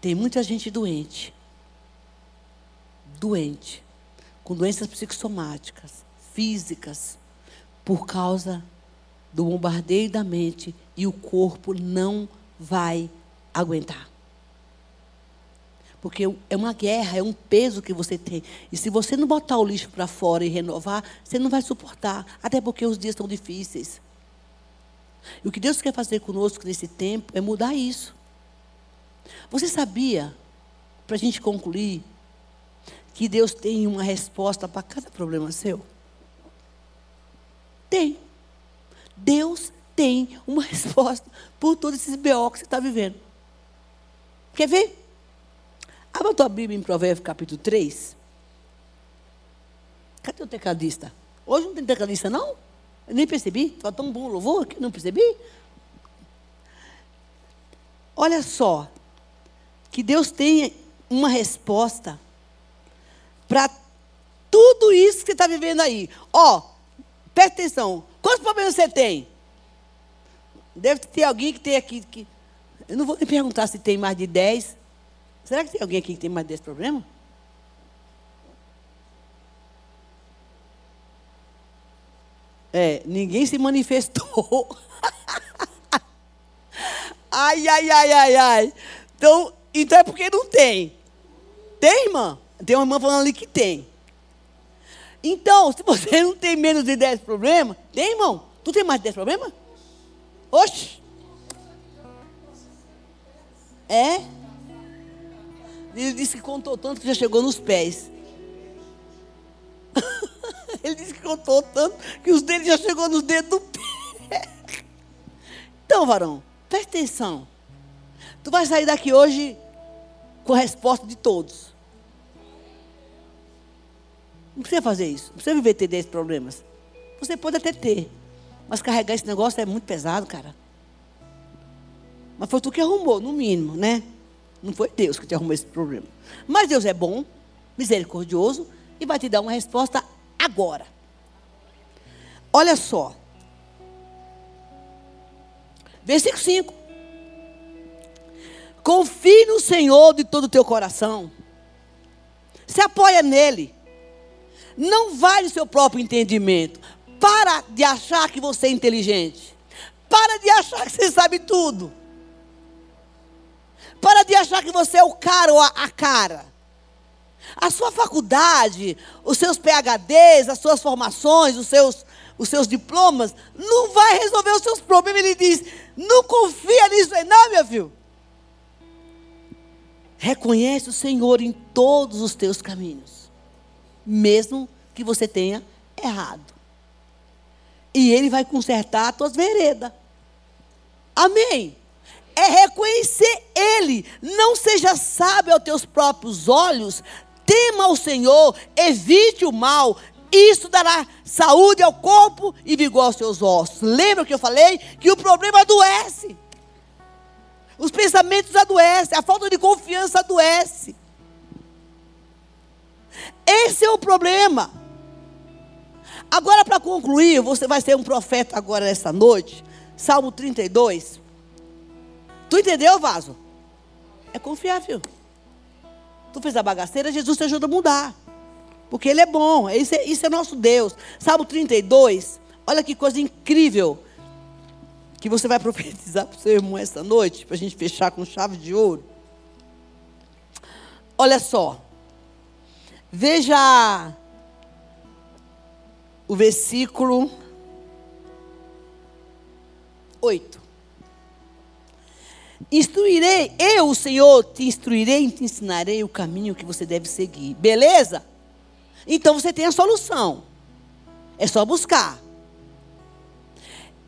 Tem muita gente doente. Doente. Com doenças psicossomáticas, físicas, por causa do bombardeio da mente e o corpo não vai aguentar. Porque é uma guerra, é um peso que você tem. E se você não botar o lixo para fora e renovar, você não vai suportar. Até porque os dias estão difíceis. E o que Deus quer fazer conosco nesse tempo é mudar isso. Você sabia, para a gente concluir, que Deus tem uma resposta para cada problema seu? Tem. Deus tem uma resposta por todos esses BO que você está vivendo. Quer ver? Abra a tua Bíblia em Provérbios capítulo 3. Cadê o tecladista? Hoje não tem tecladista, não? Eu nem percebi. Estava tão bom o louvor que não percebi. Olha só. Que Deus tem uma resposta para tudo isso que você está vivendo aí. Ó, presta atenção. Quantos problemas você tem? Deve ter alguém que tem aqui. Que, eu não vou nem perguntar se tem mais de 10. Será que tem alguém aqui que tem mais de 10 problemas? É, ninguém se manifestou. ai, ai, ai, ai, ai. Então, então é porque não tem. Tem, irmã? Tem uma irmã falando ali que tem. Então, se você não tem menos de 10 problemas, tem, irmão? Tu tem mais de 10 problemas? Oxe! É? Ele disse que contou tanto que já chegou nos pés. Ele disse que contou tanto que os dedos já chegou nos dedos do pé. Então, varão, presta atenção. Tu vai sair daqui hoje com a resposta de todos. Não precisa fazer isso. Não precisa viver ter 10 problemas. Você pode até ter. Mas carregar esse negócio é muito pesado, cara. Mas foi tu que arrumou, no mínimo, né? Não foi Deus que te arrumou esse problema. Mas Deus é bom, misericordioso e vai te dar uma resposta agora. Olha só. Versículo 5. Confie no Senhor de todo o teu coração. Se apoia nele. Não vai no seu próprio entendimento. Para de achar que você é inteligente. Para de achar que você sabe tudo. Para de achar que você é o cara ou a, cara. A sua faculdade, os seus PHDs, as suas formações, os seus, os seus diplomas, não vai resolver os seus problemas. Ele diz: não confia nisso aí, não, meu filho. Reconhece o Senhor em todos os teus caminhos mesmo que você tenha errado. E Ele vai consertar as tuas veredas. Amém. É reconhecer Ele. Não seja sábio aos teus próprios olhos. Tema o Senhor, evite o mal. Isso dará saúde ao corpo e vigor aos seus ossos. Lembra que eu falei que o problema adoece. Os pensamentos adoecem, a falta de confiança adoece. Esse é o problema. Agora, para concluir, você vai ser um profeta agora nessa noite. Salmo 32. Tu entendeu, vaso? É confiar. Tu fez a bagaceira, Jesus te ajuda a mudar. Porque Ele é bom. Isso é, isso é nosso Deus. Salmo 32. Olha que coisa incrível. Que você vai profetizar para o seu irmão essa noite. Para a gente fechar com chave de ouro. Olha só. Veja o versículo 8. Instruirei, eu, o Senhor, te instruirei e te ensinarei o caminho que você deve seguir. Beleza? Então você tem a solução. É só buscar.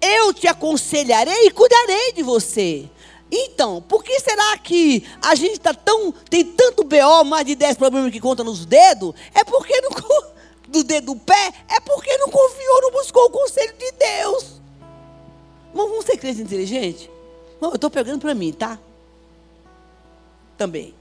Eu te aconselharei e cuidarei de você. Então, por que será que a gente está tão. tem tanto BO, mais de 10 problemas que conta nos dedos? É porque não. do dedo do pé? É porque não confiou, não buscou o conselho de Deus. Mas vamos ser crentes inteligentes? Não, eu estou pegando para mim, tá? Também.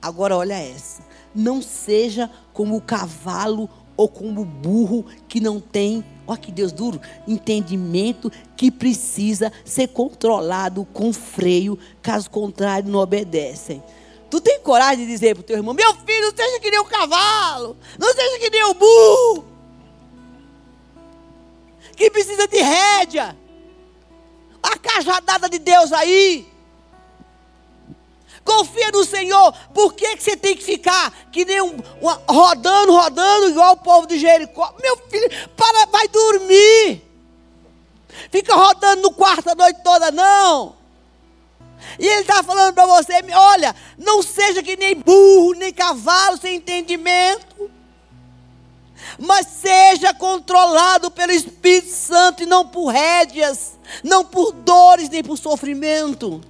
Agora olha essa. Não seja como o cavalo ou como o burro que não tem olha que Deus duro, entendimento que precisa ser controlado com freio, caso contrário não obedecem. Tu tem coragem de dizer para o teu irmão, meu filho, não seja que nem o cavalo, não seja que nem o burro, que precisa de rédea, a cajadada de Deus aí. Confia no Senhor. Por que, que você tem que ficar que nem um, uma, rodando, rodando, igual o povo de Jericó? Meu filho, para, vai dormir. Fica rodando no quarto a noite toda, não. E ele está falando para você: olha, não seja que nem burro, nem cavalo sem entendimento, mas seja controlado pelo Espírito Santo e não por rédeas, não por dores, nem por sofrimento.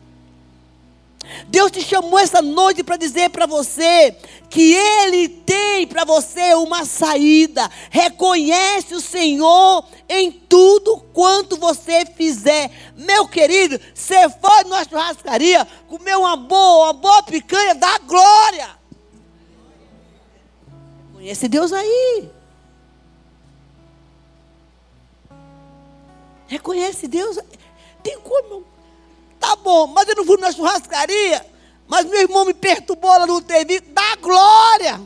Deus te chamou essa noite para dizer para você que Ele tem para você uma saída. Reconhece o Senhor em tudo quanto você fizer. Meu querido, você foi numa churrascaria, comeu uma boa, uma boa picanha, dá glória. Conhece Deus aí. Reconhece Deus. Tem como, Tá bom, mas eu não fui na churrascaria. Mas meu irmão me perturbou, ela não teve. Dá glória!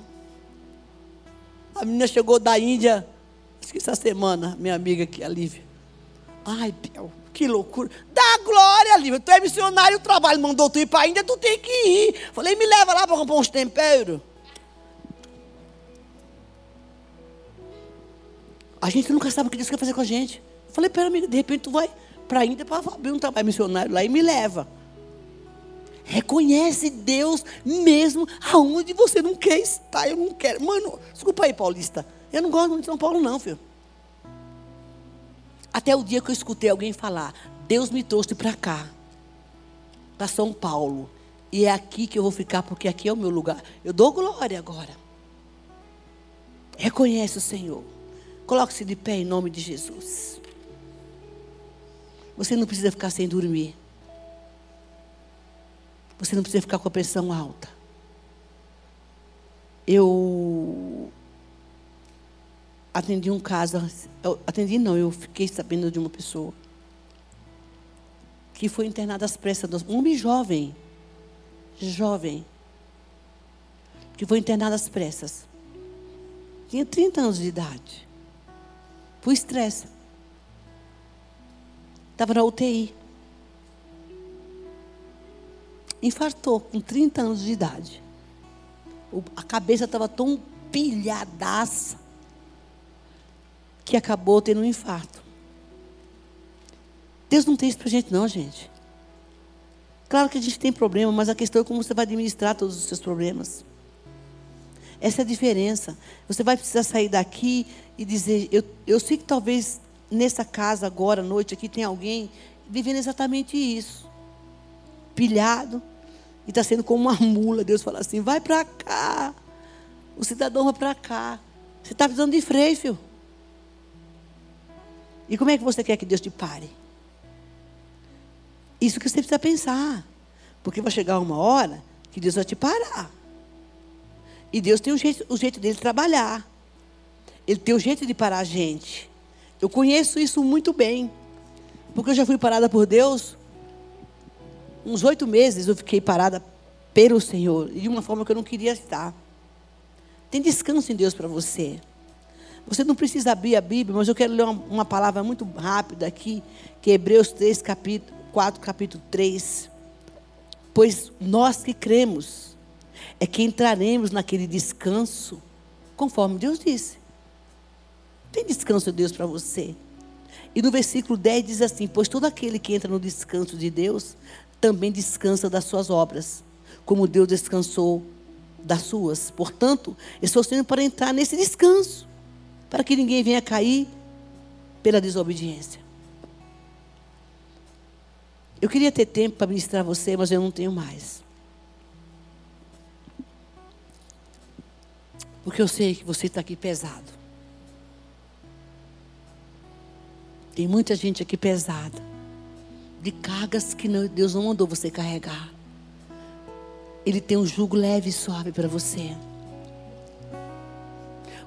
A menina chegou da Índia, que essa semana, minha amiga aqui, a Lívia. Ai, Biel, que loucura. Dá glória, Lívia. Tu é missionário, o trabalho mandou tu ir para a Índia, tu tem que ir. Falei, me leva lá para comprar uns temperos. A gente nunca sabe o que Deus quer fazer com a gente. Falei, pera, amiga, de repente tu vai para a Índia para abrir um trabalho missionário lá e me leva. Reconhece Deus mesmo aonde você não quer estar. Eu não quero. Mano, desculpa aí, Paulista. Eu não gosto muito de São Paulo, não, filho. Até o dia que eu escutei alguém falar: Deus me trouxe para cá, para São Paulo. E é aqui que eu vou ficar, porque aqui é o meu lugar. Eu dou glória agora. Reconhece o Senhor. Coloque-se de pé em nome de Jesus. Você não precisa ficar sem dormir. Você não precisa ficar com a pressão alta. Eu atendi um caso, atendi não, eu fiquei sabendo de uma pessoa que foi internada às pressas, um homem jovem, jovem, que foi internado às pressas. Tinha 30 anos de idade. Por estresse. Estava na UTI. Infartou com 30 anos de idade. A cabeça estava tão pilhadaça que acabou tendo um infarto. Deus não tem isso para gente, não, gente. Claro que a gente tem problema, mas a questão é como você vai administrar todos os seus problemas. Essa é a diferença. Você vai precisar sair daqui e dizer: Eu, eu sei que talvez nessa casa agora, à noite, aqui tem alguém vivendo exatamente isso. Pilhado. E está sendo como uma mula. Deus fala assim: vai para cá. O cidadão vai para cá. Você está precisando de freio, filho. E como é que você quer que Deus te pare? Isso que você precisa pensar. Porque vai chegar uma hora que Deus vai te parar. E Deus tem o jeito, o jeito dele trabalhar. Ele tem o jeito de parar a gente. Eu conheço isso muito bem. Porque eu já fui parada por Deus. Uns oito meses eu fiquei parada pelo Senhor. De uma forma que eu não queria estar. Tem descanso em Deus para você. Você não precisa abrir a Bíblia, mas eu quero ler uma, uma palavra muito rápida aqui, que é Hebreus 3, capítulo 4, capítulo 3. Pois nós que cremos, é que entraremos naquele descanso, conforme Deus disse. Tem descanso de Deus para você. E no versículo 10 diz assim: Pois todo aquele que entra no descanso de Deus também descansa das suas obras, como Deus descansou das suas. Portanto, sendo para entrar nesse descanso, para que ninguém venha cair pela desobediência. Eu queria ter tempo para ministrar você, mas eu não tenho mais. Porque eu sei que você está aqui pesado. Tem muita gente aqui pesada. De cargas que Deus não mandou você carregar. Ele tem um jugo leve e suave para você.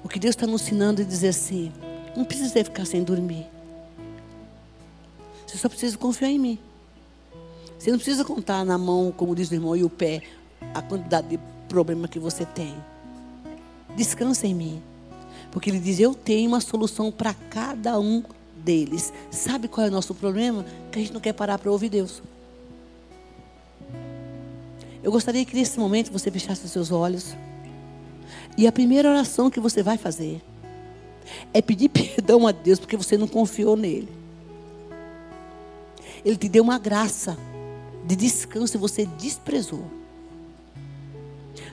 O que Deus está nos ensinando é dizer assim: não precisa ficar sem dormir. Você só precisa confiar em mim. Você não precisa contar na mão, como diz o irmão, e o pé, a quantidade de problema que você tem. Descansa em mim. Porque ele diz: Eu tenho uma solução para cada um deles. Sabe qual é o nosso problema? Que a gente não quer parar para ouvir Deus. Eu gostaria que nesse momento você fechasse os seus olhos. E a primeira oração que você vai fazer é pedir perdão a Deus porque você não confiou nele. Ele te deu uma graça de descanso e você desprezou.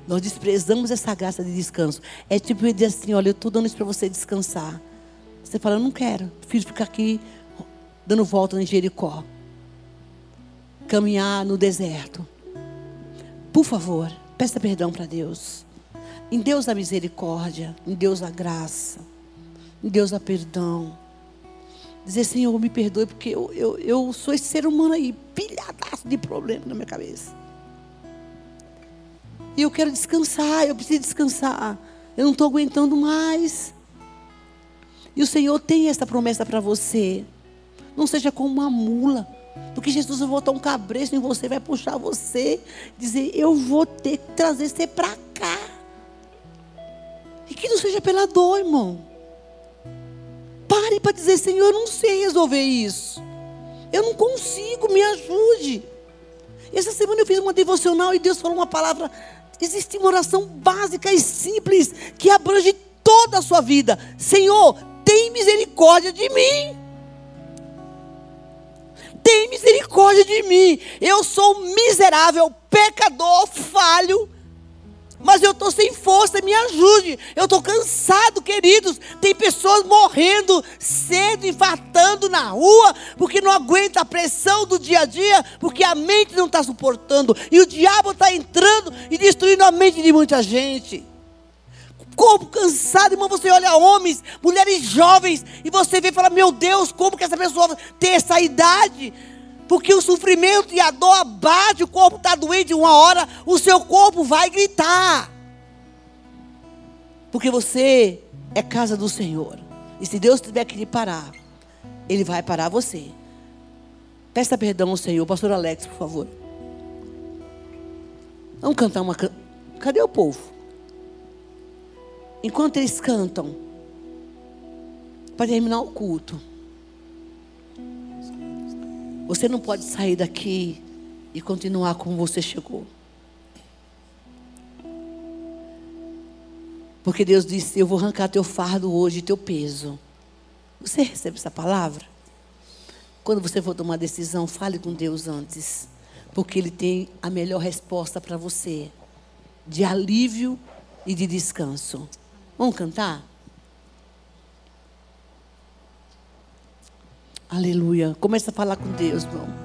Nós desprezamos essa graça de descanso. É tipo dizer assim: olha, eu estou dando isso para você descansar. Você fala, eu não quero. Filho, ficar aqui dando volta em Jericó. Caminhar no deserto. Por favor, peça perdão para Deus. Em Deus a misericórdia, em Deus a graça, em Deus a perdão. Dizer, Senhor, me perdoe, porque eu, eu, eu sou esse ser humano aí, pilhadaço de problema na minha cabeça. E eu quero descansar, eu preciso descansar. Eu não estou aguentando mais. E o Senhor tem essa promessa para você. Não seja como uma mula. Porque Jesus vai botar um cabresto em você, vai puxar você, dizer: Eu vou ter que trazer você para cá. E que não seja pela dor, irmão. Pare para dizer: Senhor, eu não sei resolver isso. Eu não consigo, me ajude. Essa semana eu fiz uma devocional e Deus falou uma palavra. Existe uma oração básica e simples que abrange toda a sua vida. Senhor, misericórdia de mim. Tem misericórdia de mim. Eu sou miserável, pecador, falho. Mas eu estou sem força, me ajude. Eu estou cansado, queridos. Tem pessoas morrendo cedo, infartando na rua, porque não aguenta a pressão do dia a dia, porque a mente não está suportando. E o diabo está entrando e destruindo a mente de muita gente corpo cansado, irmão. Você olha homens, mulheres jovens, e você vê e fala: Meu Deus, como que essa pessoa tem essa idade? Porque o sofrimento e a dor abate, o corpo está doente, uma hora o seu corpo vai gritar. Porque você é casa do Senhor. E se Deus tiver que lhe parar, Ele vai parar você. Peça perdão ao Senhor. Pastor Alex, por favor. Vamos cantar uma. Cadê o povo? Enquanto eles cantam, para terminar o culto, você não pode sair daqui e continuar como você chegou. Porque Deus disse: Eu vou arrancar teu fardo hoje, teu peso. Você recebe essa palavra? Quando você for tomar decisão, fale com Deus antes. Porque Ele tem a melhor resposta para você de alívio e de descanso. Vamos cantar? Aleluia. Começa a falar com Deus, irmão.